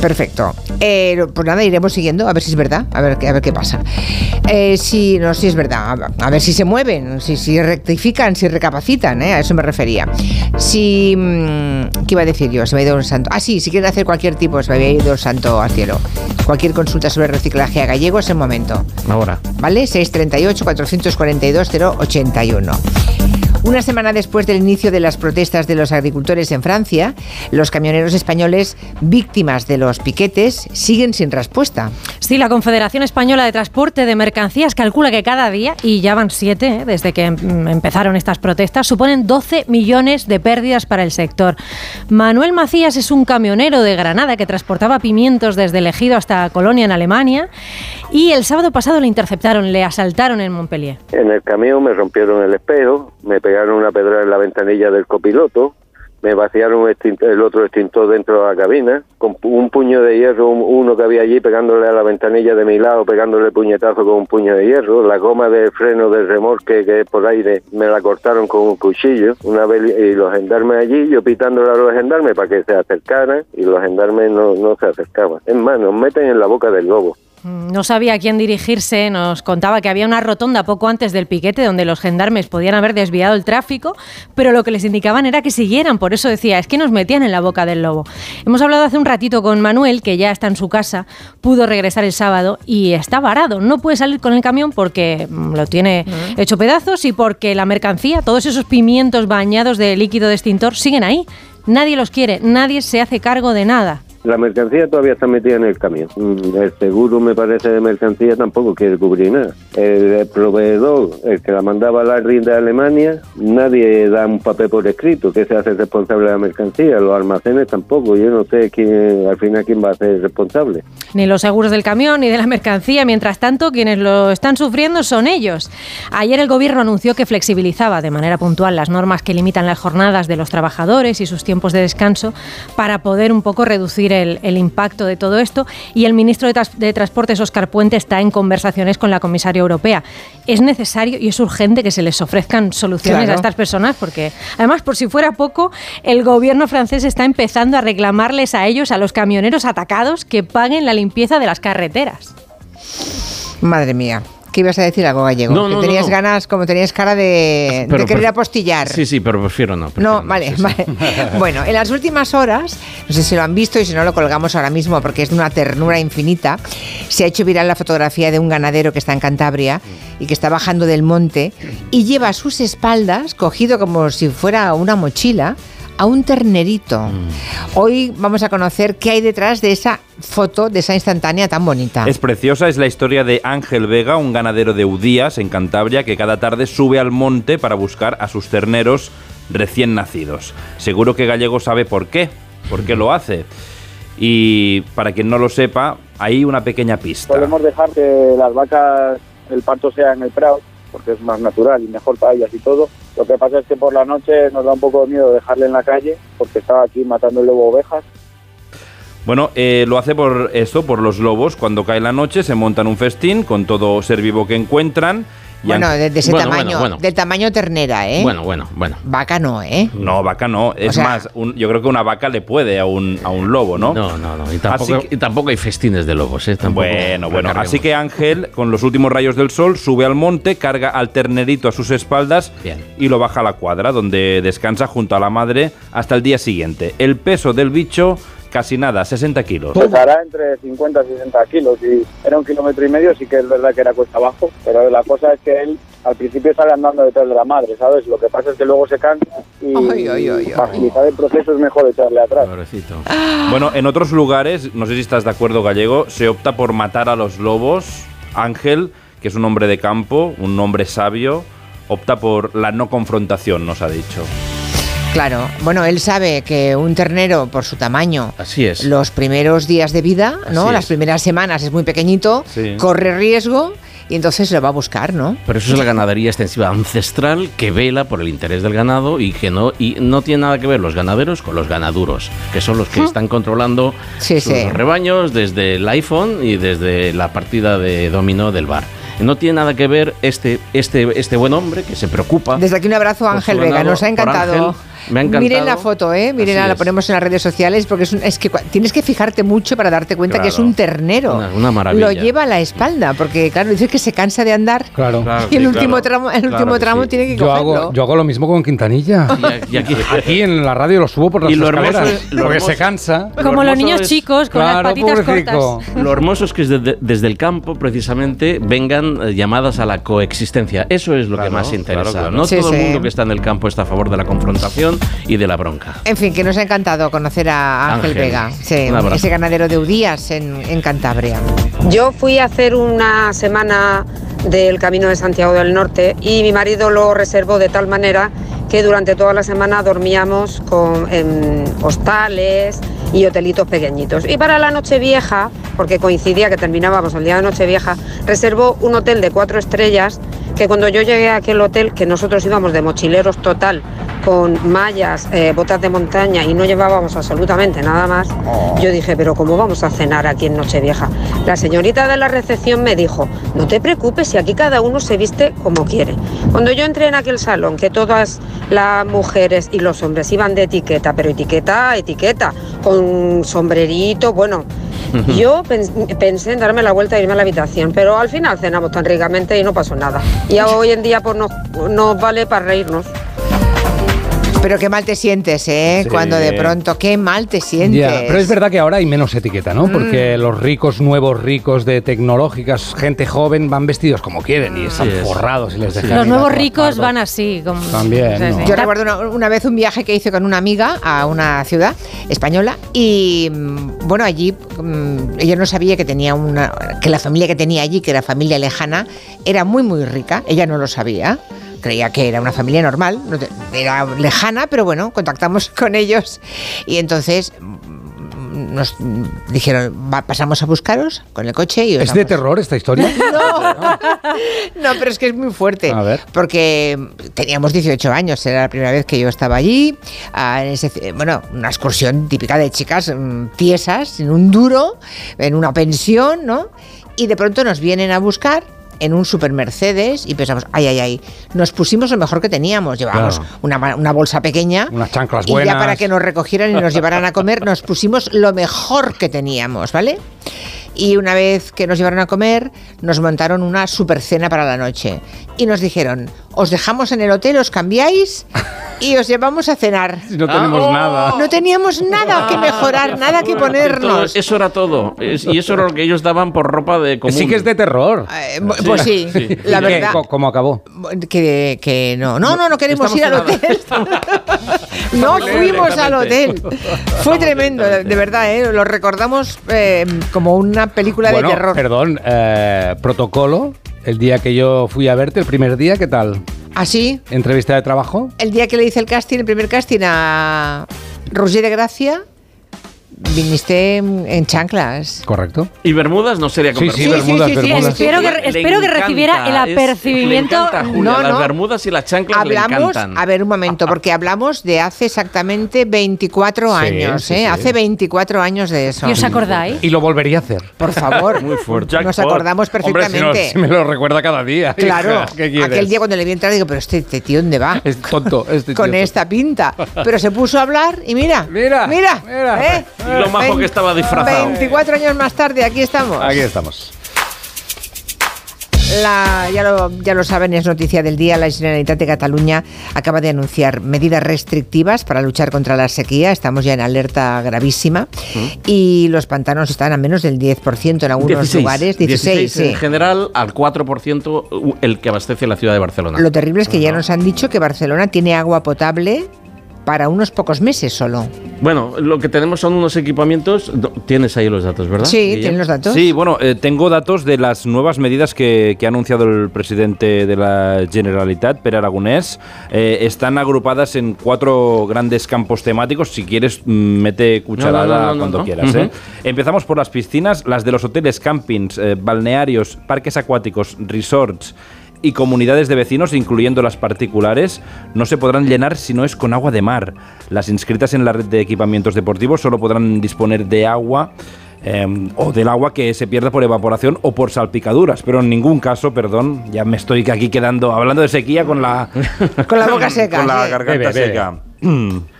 Perfecto. Eh, pues nada, iremos siguiendo, a ver si es verdad, a ver, qué- a ver qué pasa. Eh, si no, si es verdad, a, ver si se mueven, si, si rectifican, si recapacitan, ¿eh? a eso me refería. Si. mm, ¿Qué iba a decir yo? Se me ha ido un santo. Ah, sí, si quieren hacer cualquier tipo, se me había ido el santo al cielo. Cualquier consulta sobre reciclaje a gallego es el momento. Ahora. ¿Vale? 638-442-081. Una semana después del inicio de las protestas de los agricultores en Francia, los camioneros españoles víctimas de los piquetes siguen sin respuesta. Sí, la Confederación Española de Transporte de Mercancías calcula que cada día, y ya van siete ¿eh? desde que em- empezaron estas protestas, suponen 12 millones de pérdidas para el sector. Manuel Macías es un camionero de Granada que transportaba pimientos desde el Ejido hasta Colonia en Alemania y el sábado pasado le interceptaron, le asaltaron en Montpellier. En el camión me rompieron el espejo, me pegaron una pedra en la ventanilla del copiloto, me vaciaron el otro extintor dentro de la cabina, con un puño de hierro, un- uno que había allí pegándole a la ventanilla de mi lado, pegándole puñetazo con un puño de hierro, la goma del freno del remolque que es por aire me la cortaron con un cuchillo, una vez y los gendarmes allí, yo pitándole a los gendarmes para que se acercaran y los gendarmes no, no se acercaban. Es más, nos meten en la boca del lobo. Mm, No sabía a quién dirigirse, nos contaba que había una rotonda poco antes del piquete donde los gendarmes podían haber desviado el tráfico, pero lo que les indicaban era que siguieran, por eso decía, es que nos metían en la boca del lobo. Hemos hablado hace un ratito con Manuel, que ya está en su casa, pudo regresar el sábado y está varado, no puede salir con el camión porque mm, lo tiene hecho pedazos y porque la mercancía, todos esos pimientos bañados de líquido de extintor siguen ahí. Nadie los quiere, nadie se hace cargo de nada. La mercancía todavía está metida en el camión. Mm, El seguro, me parece, de mercancía tampoco quiere cubrir nada. El, proveedor, el que la mandaba a la RIN de Alemania, nadie da un papel por escrito que se hace responsable de la mercancía. Los almacenes tampoco. Yo no sé quién, al final quién va a ser responsable. Ni los seguros del camión ni de la mercancía. Mientras tanto, quienes lo están sufriendo son ellos. Ayer el gobierno anunció que flexibilizaba de manera puntual las normas que limitan las jornadas de los trabajadores y sus tiempos de descanso para poder un poco reducir el, el impacto de todo esto. Y el ministro de, de Transportes, Oscar Puente, está en conversaciones con la comisaria europea. Es necesario y es urgente que se les ofrezcan soluciones Claro. a estas personas porque, además, por si fuera poco, el gobierno francés está empezando a reclamarles a ellos, a los camioneros atacados, que paguen la limpieza de las carreteras. Madre mía. ¿Qué ibas a decir algo gallego? No, que no, tenías no. ganas, como tenías cara de, querer apostillar. Sí, sí, pero prefiero no. prefiero No, vale, sí, sí. vale. Bueno, en las últimas horas, no sé si lo han visto y si no lo colgamos ahora mismo porque es de una ternura infinita, se ha hecho viral la fotografía de un ganadero que está en Cantabria y que está bajando del monte y lleva a sus espaldas, cogido como si fuera una mochila, a un ternerito. Hoy vamos a conocer qué hay detrás de esa foto, de esa instantánea tan bonita. Es preciosa, es la historia de Ángel Vega, un ganadero de Udías, en Cantabria, que cada tarde sube al monte para buscar a sus terneros recién nacidos. Seguro que Gallego sabe por qué, por qué lo hace. Y para quien no lo sepa, hay una pequeña pista. Podemos dejar que las vacas, el parto sea en el prado, porque es más natural y mejor para ellas y todo. Lo que pasa es que por la noche nos da un poco de miedo dejarle en la calle, porque estaba aquí matando el lobo ovejas. Bueno, eh, lo hace por esto, por los lobos. Cuando cae la noche se montan un festín con todo ser vivo que encuentran. Bueno, de, de ese Bueno, tamaño, bueno, bueno. del tamaño ternera, ¿eh? Bueno, bueno, bueno. Vaca no, ¿eh? No, vaca no. Es sea- más, un- yo creo que una vaca le puede a un, a un lobo, ¿no? No, no, no. Y tampoco, que- y tampoco hay festines de lobos, ¿eh? Tampoco bueno, bueno. Así que Ángel, con los últimos rayos del sol, sube al monte, carga al ternerito a sus espaldas y lo baja a la cuadra, donde descansa junto a la madre hasta el día siguiente. El peso del bicho, casi nada, 60 kilos. Pesará entre 50 y 60 kilos y era un kilómetro y medio, sí que es verdad que era cuesta abajo, pero la cosa es que él al principio sale andando detrás de la madre, ¿sabes? Lo que pasa es que luego se cansa y Ay, agilizar el proceso es mejor echarle atrás. Bueno, en otros lugares, no sé si estás de acuerdo, Gallego, se opta por matar a los lobos. Ángel, que es un hombre de campo, un hombre sabio, opta por la no confrontación, nos ha dicho. Claro. Bueno, él sabe que un ternero, por su tamaño, Así es. los primeros días de vida, ¿no? Así Las es. primeras semanas es muy pequeñito, Sí. corre riesgo y entonces lo va a buscar, ¿no? Pero eso es la ganadería extensiva ancestral que vela por el interés del ganado y que no y no tiene nada que ver los ganaderos con los ganaduros, que son los que están controlando Sí, sus sí. rebaños desde el iPhone y desde la partida de dominó del bar. No tiene nada que ver este este este buen hombre que se preocupa. Desde aquí un abrazo a Ángel Vega, nos ha encantado. Me ha encantado. Miren la foto, ¿eh? Miren, la ponemos en las redes sociales porque es, un- es que tienes que fijarte mucho para darte cuenta que es un ternero. Una- una maravilla. Lo lleva a la espalda porque, claro, dice que se cansa de andar. Claro. y el último tramo, el último tramo tiene que yo cogerlo. hago, yo hago lo mismo con Quintanilla. Y aquí, aquí en la radio lo subo por las Y lo hermoso escaleras. es- lo porque hermoso- se cansa. Como los niños es- chicos con las Claro, patitas pobrecico. cortas. Lo hermoso es que desde, desde el campo, precisamente, vengan eh, llamadas a la coexistencia. Eso es lo que más interesa. claro, claro. No Sí, todo sí. el mundo que está en el campo está a favor de la confrontación y de la bronca. En fin, que nos ha encantado conocer a Ángel, Ángel, Vega, sí, ese ganadero de Udías en, en Cantabria. Yo fui a hacer una semana del Camino de Santiago del Norte y mi marido lo reservó de tal manera que durante toda la semana dormíamos con, en hostales y hotelitos pequeñitos. Y para la Nochevieja, porque coincidía que terminábamos el día de Nochevieja, reservó un hotel de cuatro estrellas que cuando yo llegué a aquel hotel, que nosotros íbamos de mochileros total, con mallas, eh, botas de montaña y no llevábamos absolutamente nada más, yo dije, pero ¿cómo vamos a cenar aquí en Nochevieja? La señorita de la recepción me dijo, no te preocupes, si aquí cada uno se viste como quiere. Cuando yo entré en aquel salón, que todas las mujeres y los hombres iban de etiqueta, pero etiqueta, etiqueta, con sombrerito, bueno, yo pens- pensé en darme la vuelta e irme a la habitación, pero al final cenamos tan ricamente y no pasó nada. Y hoy en día pues nos, nos vale para reírnos. Pero qué mal te sientes, ¿eh? Sí. Cuando de pronto, qué mal te sientes. Ya, pero es verdad que ahora hay menos etiqueta, ¿no? Mm. Porque los ricos, nuevos ricos de tecnológicas, gente joven, van vestidos como quieren y están Sí, es. forrados y les dejan. Los nuevos ricos van así. Como, También, Sí, ¿no? Yo recuerdo una, una vez un viaje que hice con una amiga a una ciudad española y mm, bueno, allí mm, ella no sabía que tenía una que la familia que tenía allí, que era familia lejana, era muy muy rica, ella no lo sabía. Creía que era una familia normal, era lejana, pero bueno, contactamos con ellos y entonces mm, nos dijeron, "Va, pasamos a buscaros con el coche y os ¿Es de terror esta historia? no, no, pero es que es muy fuerte. A ver. Porque teníamos 18 años, era la primera vez que yo estaba allí. ah, en ese- bueno, una excursión típica de chicas mm, tiesas, en un duro, en una pensión, ¿no? Y de pronto nos vienen a buscar en un super Mercedes y pensamos, ay, ay, ay, nos pusimos lo mejor que teníamos, llevábamos Claro. una, una bolsa pequeña Unas chanclas y buenas. ya para que nos recogieran y nos llevaran a comer, nos pusimos lo mejor que teníamos, ¿vale? Y una vez que nos llevaron a comer, nos montaron una super cena para la noche. Y nos dijeron, os dejamos en el hotel, os cambiáis y os llevamos a cenar. No tenemos nada. No teníamos nada que mejorar, nada que ponernos. eso era todo. Es- y eso era lo que ellos daban por ropa de común. Sí que es de terror. Eh, pues sí, la verdad. ¿Cómo acabó? Que, que no, no, no, no queremos ir al hotel. no fuimos al hotel. Fue tremendo, de de verdad, ¿eh? lo recordamos eh, como una película bueno, de terror. perdón, eh, protocolo. El día que yo fui a verte, el primer día, ¿qué tal? Así, ¿Entrevista de trabajo? el día que le hice el casting, el primer casting a Roger de Gracia, viniste en chanclas. Correcto. Y Bermudas no sería con Sí, sí, Bermudas. Bermudas, Sí, sí, sí, Bermudas. espero que- Le espero que recibiera el es- apercibimiento- le encanta, Julia, No, las no. Bermudas y las chanclas le Hablamos, encantan. a ver un momento, porque hablamos de hace exactamente 24 Sí, años, sí, ¿eh? sí. Hace 24 años de eso. ¿Y os acordáis? Y lo volvería a hacer. Por favor. Muy fuerte. Nos acordamos Hombre, si, no, perfectamente. si me lo recuerda cada día. Claro, aquel día cuando le vi entrar digo, pero este, este tío ¿dónde va? Es tonto. Este Con tío. esta pinta. Pero se puso a hablar y mira, Mira, mira, mira. ¿eh? Y lo majo que estaba disfrazado. 24 años más tarde, aquí estamos. Aquí estamos. La- ya, lo, ya lo saben, es noticia del día. La Generalitat de Cataluña acaba de anunciar medidas restrictivas para luchar contra la sequía. Estamos ya en alerta gravísima. Y los pantanos están a menos del 10% en algunos 16, lugares. 16, sí. en general, al 4% el que abastece la ciudad de Barcelona. Lo terrible es que ya nos han dicho que Barcelona tiene agua potable para unos pocos meses solo. Bueno, lo que tenemos son unos equipamientos. Tienes ahí los datos, ¿verdad? Sí, tienen los datos. Sí, bueno, eh, tengo datos de las nuevas medidas que, que ha anunciado el presidente de la Generalitat, Per Aragonés. Eh, están agrupadas en cuatro grandes campos temáticos. Si quieres, mm, mete cucharada No, no, no, no, cuando no. quieras. ¿eh? Empezamos por las piscinas, las de los hoteles, campings, eh, balnearios, parques acuáticos, resorts y comunidades de vecinos, incluyendo las particulares, no se podrán llenar si no es con agua de mar. Las inscritas en la red de equipamientos deportivos solo podrán disponer de agua eh, o del agua que se pierda por evaporación o por salpicaduras, pero en ningún caso, perdón, ya me estoy aquí quedando hablando de sequía con la Con la boca seca. con la garganta Bebe, bebe. seca.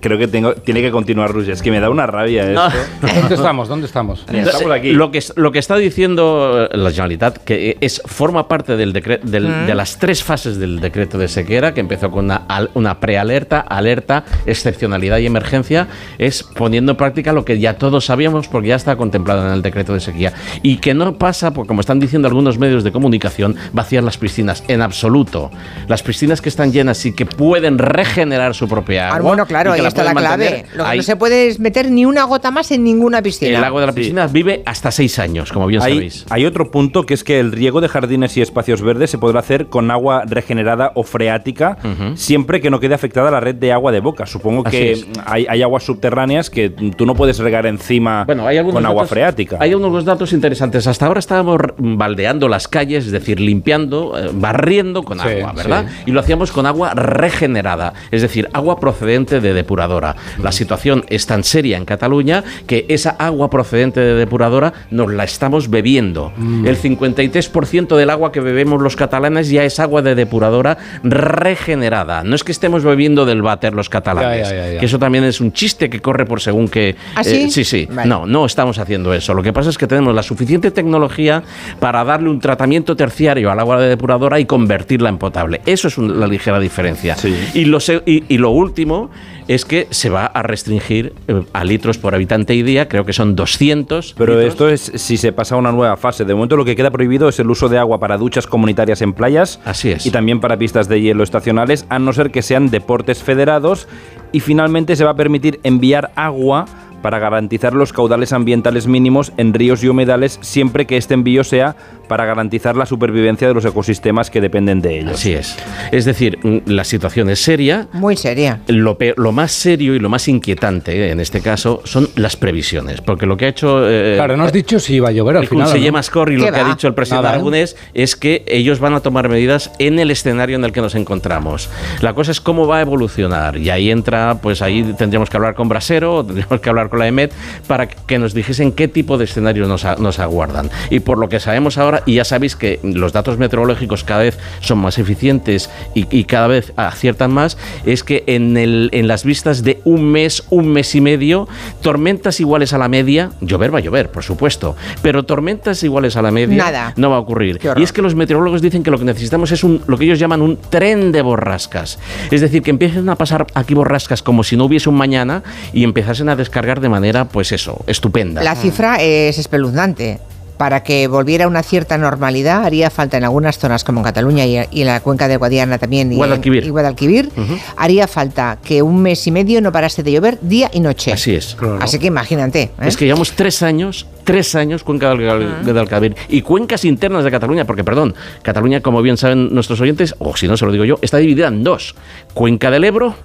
Creo que tengo, tiene que continuar Rusia. Es que me da una rabia No. esto. ¿Dónde estamos? ¿Dónde estamos? Mira, estamos aquí. Lo que, lo que está diciendo eh, la Generalitat, que es forma parte del decre- del- Mm. de las tres fases del decreto de sequera, que empezó con una, una prealerta, alerta, excepcionalidad y emergencia, es poniendo en práctica lo que ya todos sabíamos porque ya está contemplado en el decreto de sequía. Y que no pasa, por, como están diciendo algunos medios de comunicación, vaciar las piscinas, en absoluto. Las piscinas que están llenas y que pueden regenerar su propia Ah, agua. bueno, claro, ahí está la clave. mantener, Lo que ahí- no se puede es meter ni una gota más en ninguna piscina. el agua de la piscina vive hasta seis años, como bien Hay, sabéis. hay otro punto que es que el riego de jardines y espacios verdes se podrá hacer con agua regenerada o freática siempre que no quede afectada la red de agua de boca. Supongo Así que hay, hay aguas subterráneas que tú no puedes regar encima Bueno, hay algunos con agua datos- freática. Hay unos datos interesantes. Hasta ahora estábamos r- baldeando las calles, es decir, limpiando, eh, barriendo con Sí, agua, ¿verdad? sí. Y lo hacíamos con agua regenerada, es decir, agua procedente de depuradora. La situación es tan seria en Cataluña que esa agua procedente de depuradora nos la estamos bebiendo. Mm. El 53% del agua que bebemos los catalanes ya es agua de depuradora regenerada. No es que estemos bebiendo del váter los catalanes, Ya, ya, ya, ya. que eso también es un chiste que corre por según que... eh, ¿Ah, sí? sí, sí. Vale. No, no estamos haciendo eso. Lo que pasa es que tenemos la suficiente tecnología para darle un tratamiento terciario al agua de depuradora y convertirla en potable. Eso es un- la ligera diferencia. Y, lo y lo último es que se va a restringir eh, a litros por habitante y día, creo que son 200. Pero litros. esto es si se pasa a una nueva fase. De momento lo que queda prohibido es el uso de agua para duchas comunitarias en playas. Así es. Y también para pistas de hielo estacionales, a no ser que sean deportes federados. Y finalmente se va a permitir enviar agua para garantizar los caudales ambientales mínimos en ríos y humedales siempre que este envío sea para garantizar la supervivencia de los ecosistemas que dependen de ellos. Así es. Es decir, mm, la situación es seria, Muy seria. Lo, pe- lo más serio y lo más inquietante eh, en este caso son las previsiones, porque lo que ha hecho eh, Claro, no has dicho si iba a llover al el final. ¿o conseller no? Mascorri, lo ¿Qué que ha va? dicho el presidente ¿eh? Aragonés es que ellos van a tomar medidas en el escenario en el que nos encontramos. La cosa es cómo va a evolucionar y ahí entra, pues ahí tendríamos que hablar con Brasero, tendríamos que hablar con la EMET para que nos dijesen qué tipo de escenarios nos, a- nos aguardan. Y por lo que sabemos ahora, y ya sabéis que los datos meteorológicos cada vez son más eficientes y, y cada vez aciertan más, es que en, el, en las vistas de un mes, un mes y medio, tormentas iguales a la media, llover va a llover, por supuesto, pero tormentas iguales a la media Nada. no va a ocurrir. Y es que los meteorólogos dicen que lo que necesitamos es un, lo que ellos llaman un tren de borrascas. Es decir, que empiecen a pasar aquí borrascas como si no hubiese un mañana y empezasen a descargar de manera, pues eso, estupenda. La cifra es espeluznante. Para que volviera a una cierta normalidad haría falta en algunas zonas como en Cataluña y, y en la cuenca de Guadiana también y, Guadalquivir. en- y Guadalquivir, haría falta que un mes y medio no parase de llover día y noche. Así es. Así que imagínate. ¿eh? Es que llevamos tres años, tres años Cuenca del, Gal- del Alcabir y cuencas internas de Cataluña, porque perdón, Cataluña, como bien saben nuestros oyentes, o si no se lo digo yo, está dividida en dos. Cuenca del Ebro,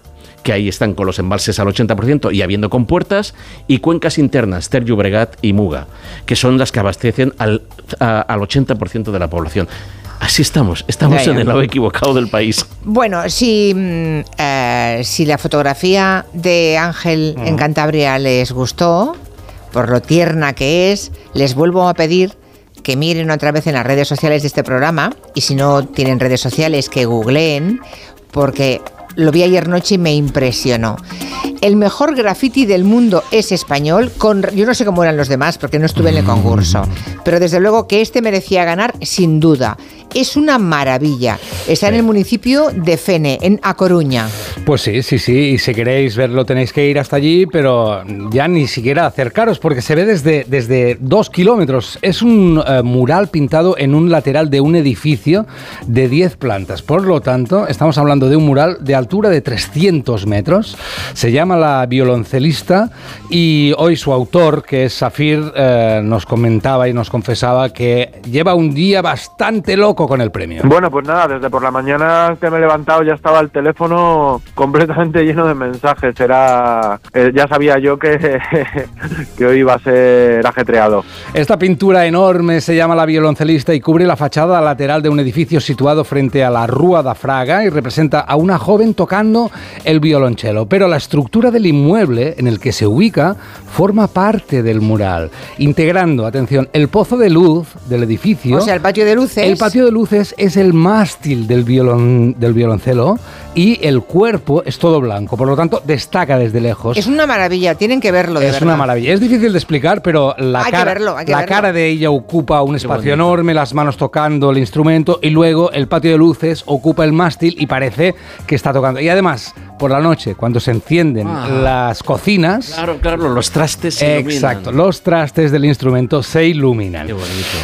que ahí están con los embalses al 80% y habiendo compuertas, y cuencas internas, Ter Llobregat y Muga, que son las que abastecen al, a- al 80% de la población. Así estamos, estamos en el lado equivocado del país. Bueno, si, mm, eh, si la fotografía de Ángel en Cantabria les gustó, por lo tierna que es, les vuelvo a pedir que miren otra vez en las redes sociales de este programa y si no tienen redes sociales que googleen porque lo vi ayer noche y me impresionó. El mejor graffiti del mundo es español, con, yo no sé cómo eran los demás porque no estuve en el concurso, pero desde luego que este merecía ganar sin duda. Es una maravilla. Está en el municipio de Fene, en A Coruña. Pues sí, sí, sí. Y si queréis verlo tenéis que ir hasta allí, pero ya ni siquiera acercaros porque se ve desde, desde dos kilómetros. Es un eh, mural pintado en un lateral de un edificio de 10 plantas. Por lo tanto, estamos hablando de un mural de altura de 300 metros. Se llama La Violoncelista y hoy su autor, que es Safir, eh, nos comentaba y nos confesaba que lleva un día bastante loco con el premio. Bueno, pues nada, desde por la mañana que me he levantado ya estaba el teléfono completamente lleno de mensajes. Era, eh, ya sabía yo que, que hoy iba a ser ajetreado. Esta pintura enorme se llama La Violoncelista y cubre la fachada lateral de un edificio situado frente a la Rúa da Fraga y representa a una joven tocando el violonchelo. Pero la estructura del inmueble en el que se ubica forma parte del mural, integrando, atención, el pozo de luz del edificio. O sea, el patio de luces. El patio de luces es el mástil del, violon, del violoncelo y el cuerpo es todo blanco, por lo tanto destaca desde lejos. Es una maravilla, tienen que verlo de Es verdad. una maravilla. Es difícil de explicar, pero la, Hay cara, verlo, la cara de ella ocupa un espacio enorme, las manos tocando el instrumento y luego el patio de luces ocupa el mástil y parece que está tocando. Y además, por la noche, cuando se encienden Ah. las cocinas, Claro, claro, los trastes se Exacto, iluminan. los trastes del instrumento se iluminan.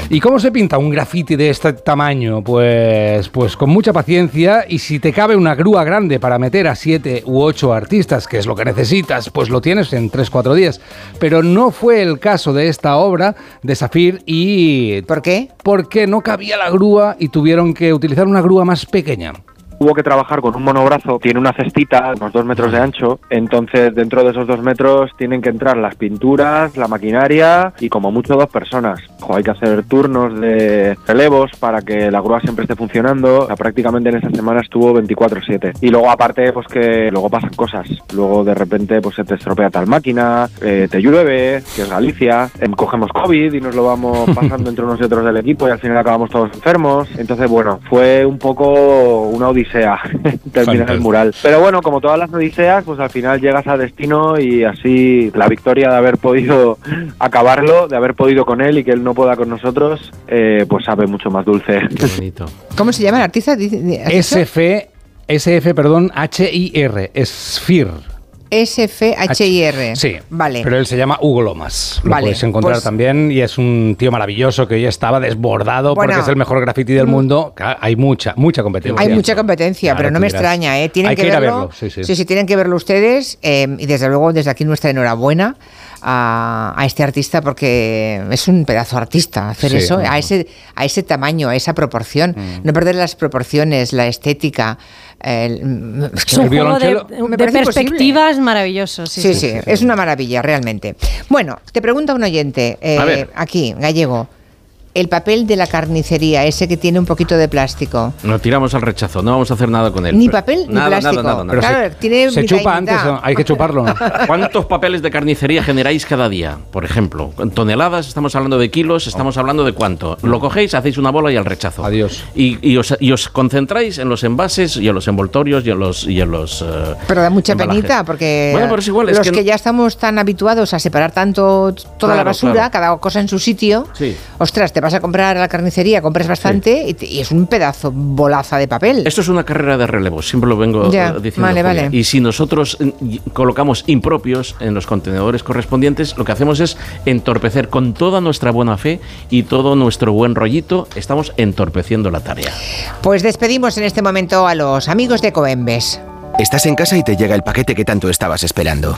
¿Y cómo se pinta un grafiti de este tamaño? Pues, pues con mucha paciencia y si te cabe una grúa grande para meter a siete u ocho artistas, que es lo que necesitas, pues lo tienes en 3-4 días. Pero no fue el caso de esta obra de Safir y... ¿Por qué? Porque no cabía la grúa y tuvieron que utilizar una grúa más pequeña. Hubo que trabajar con un monobrazo, tiene una cestita, unos dos metros de ancho, entonces dentro de esos dos metros tienen que entrar las pinturas, la maquinaria y como mucho dos personas. Ojo, hay que hacer turnos de relevos para que la grúa siempre esté funcionando. O sea, prácticamente en esa semana estuvo 24/7. Y luego aparte, pues que luego pasan cosas. Luego de repente pues se te estropea tal máquina, eh, te llueve, que es Galicia, em, cogemos COVID y nos lo vamos pasando entre unos y otros del equipo y al final acabamos todos enfermos. Entonces, bueno, fue un poco una odisea terminar el mural. Pero bueno, como todas las odiseas, pues al final llegas a destino y así la victoria de haber podido acabarlo, de haber podido con él y que él no pueda con nosotros, eh, pues sabe mucho más dulce. ¿Cómo se llama el artista? SF, SF, perdón, H-I-R, Sphere. S-F-H-I-R. Sí, Vale. Pero él se llama Hugo Lomas. Lo Vale, podéis encontrar pues- también y es un tío maravilloso que hoy estaba desbordado Bueno. porque es el mejor graffiti del Mm. mundo. Claro, Hay mucha, mucha competencia. Hay mucha competencia, Claro, pero no me dirás. extraña, ¿eh? Tienen Hay que, que ir a verlo. verlo, sí, sí. tienen que verlo ustedes. eh, y desde luego, desde aquí nuestra enhorabuena a, a este artista porque es un pedazo artista hacer Sí, eso no. a ese a ese tamaño, a esa proporción, no perder las proporciones, la estética. el- Es un juego de, de perspectivas maravilloso. Sí, Sí, sí, es una maravilla, realmente. Bueno, te pregunta un oyente, eh, A ver. aquí, gallego. El papel de la carnicería, ese que tiene un poquito de plástico. Lo tiramos al rechazo, no vamos a hacer nada con él. Ni papel ni Nada, plástico. nada, nada, nada. Claro, tiene Se chupa antes. ¿no? hay que chuparlo. ¿Cuántos papeles de carnicería generáis cada día? Por ejemplo, ¿En toneladas, estamos hablando de kilos, estamos hablando de cuánto. Lo cogéis, hacéis una bola y al rechazo. Adiós. Y, y os, y os concentráis en los envases y en los envoltorios y en los... Y en los eh, Pero da mucha embalajes. penita porque Bueno, pero es igual, es los que, que no- ya estamos tan habituados a separar tanto toda la basura, claro. cada cosa en su sitio, Sí. ostras, te vas a comprar a la carnicería, compras bastante y, te- y es un pedazo bolaza de papel. Esto es una carrera de relevo, siempre lo vengo Ya, eh, diciendo. vale, vale. Y si nosotros y- colocamos impropios en los contenedores correspondientes, lo que hacemos es entorpecer con toda nuestra buena fe y todo nuestro buen rollito, estamos entorpeciendo la tarea. Pues despedimos en este momento a los amigos de Coembes. Estás en casa y te llega el paquete que tanto estabas esperando.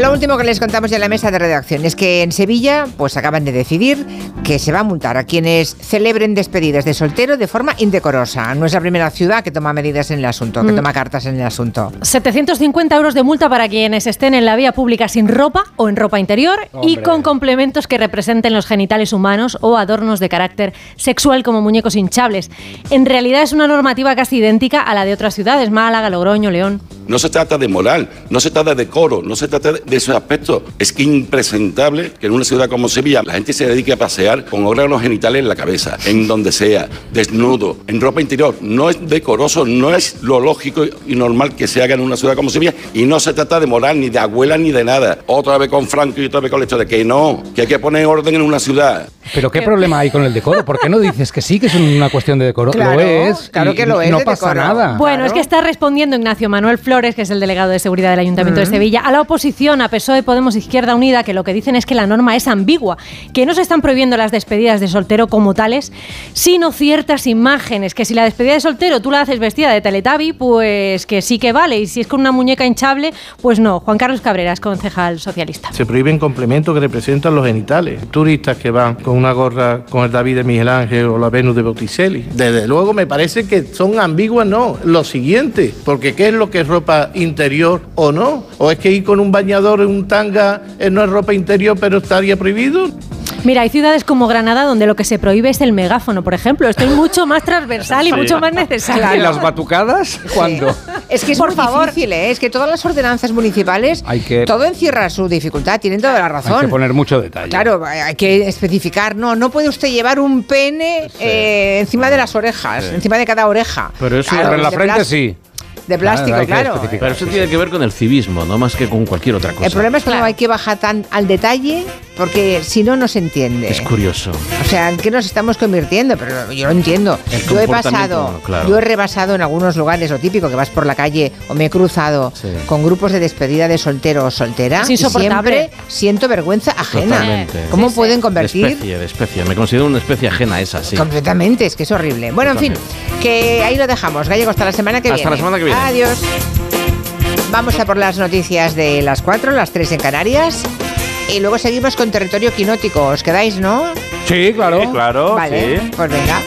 Lo último que les contamos ya en la mesa de redacción es que en Sevilla pues acaban de decidir que se va a multar a quienes celebren despedidas de soltero de forma indecorosa. No es la primera ciudad que toma medidas en el asunto, que Mm. toma cartas en el asunto. 750 euros de multa para quienes estén en la vía pública sin ropa o en ropa interior y con complementos que representen los genitales humanos o adornos de carácter sexual como muñecos hinchables. En realidad es una normativa casi idéntica a la de otras ciudades, Málaga, Logroño, León. No se trata de moral, no se trata de decoro, no se trata de de esos aspectos. Es que impresentable que en una ciudad como Sevilla la gente se dedique a pasear con órganos genitales en la cabeza, en donde sea, desnudo, en ropa interior. No es decoroso, no es lo lógico y normal que se haga en una ciudad como Sevilla. Y no se trata de moral, ni de abuela, ni de nada. Otra vez con Franco y otra vez con el hecho de que no, que hay que poner orden en una ciudad. Pero ¿qué problema hay con el decoro? ¿Por qué no dices que sí que es una cuestión de decoro? Claro, lo es. claro y que lo es No pasa decoro. nada. Bueno, es que está respondiendo Ignacio Manuel Flores, que es el delegado de seguridad del Ayuntamiento de Mm. Sevilla, a la oposición, a PSOE, Podemos, Izquierda Unida, que lo que dicen es que la norma es ambigua, que no se están prohibiendo las despedidas de soltero como tales, sino ciertas imágenes, que si la despedida de soltero tú la haces vestida de Teletabi, pues que sí que vale, y si es con una muñeca hinchable, pues no. Juan Carlos Cabreras, concejal socialista. Se prohíben complementos que representan los genitales. Turistas que van con una gorra con el David de Miguel Ángel o la Venus de Botticelli. Desde luego me parece que son ambiguas, no. Lo siguiente, porque ¿qué es lo que es ropa interior o no? ¿O es que ir con un bañador en un tanga eh, no es ropa interior pero estaría prohibido? Mira, hay ciudades como Granada donde lo que se prohíbe es el megáfono, por ejemplo. Esto es mucho más transversal y Sí. mucho más necesario. ¿Y las batucadas? ¿Cuándo? Es que es Por muy favor. difícil, ¿eh? es que todas las ordenanzas municipales, Hay que- todo encierra su dificultad, tienen toda la razón. Hay que poner mucho detalle. Claro, hay que especificar, no, no puede usted llevar un pene eh, encima de las orejas, Sí. encima de cada oreja. Pero eso Claro, en la frente sí. De plástico, claro. Pero eso tiene que ver con el civismo, no más que con cualquier otra cosa. El problema es que no hay que bajar tan al detalle porque si no, no se entiende. Es curioso. O sea, ¿en qué nos estamos convirtiendo? Pero yo lo entiendo. El Yo he pasado, claro. yo he rebasado en algunos lugares, lo típico, que vas por la calle o me he cruzado Sí. con grupos de despedida de soltero o soltera. Es y siempre siento vergüenza ajena. Totalmente. ¿Cómo Sí, pueden De convertir? especie, de especie. Me considero una especie ajena esa, sí. Completamente, es que es horrible. Bueno, en fin, que ahí lo dejamos. Gallego, hasta la semana que Hasta viene. la semana que viene. Adiós. Vamos a por las noticias de las 4, las 3 en Canarias. Y luego seguimos con territorio quinótico. ¿Os quedáis, no? Sí, claro. Sí, claro, Vale, sí. pues venga.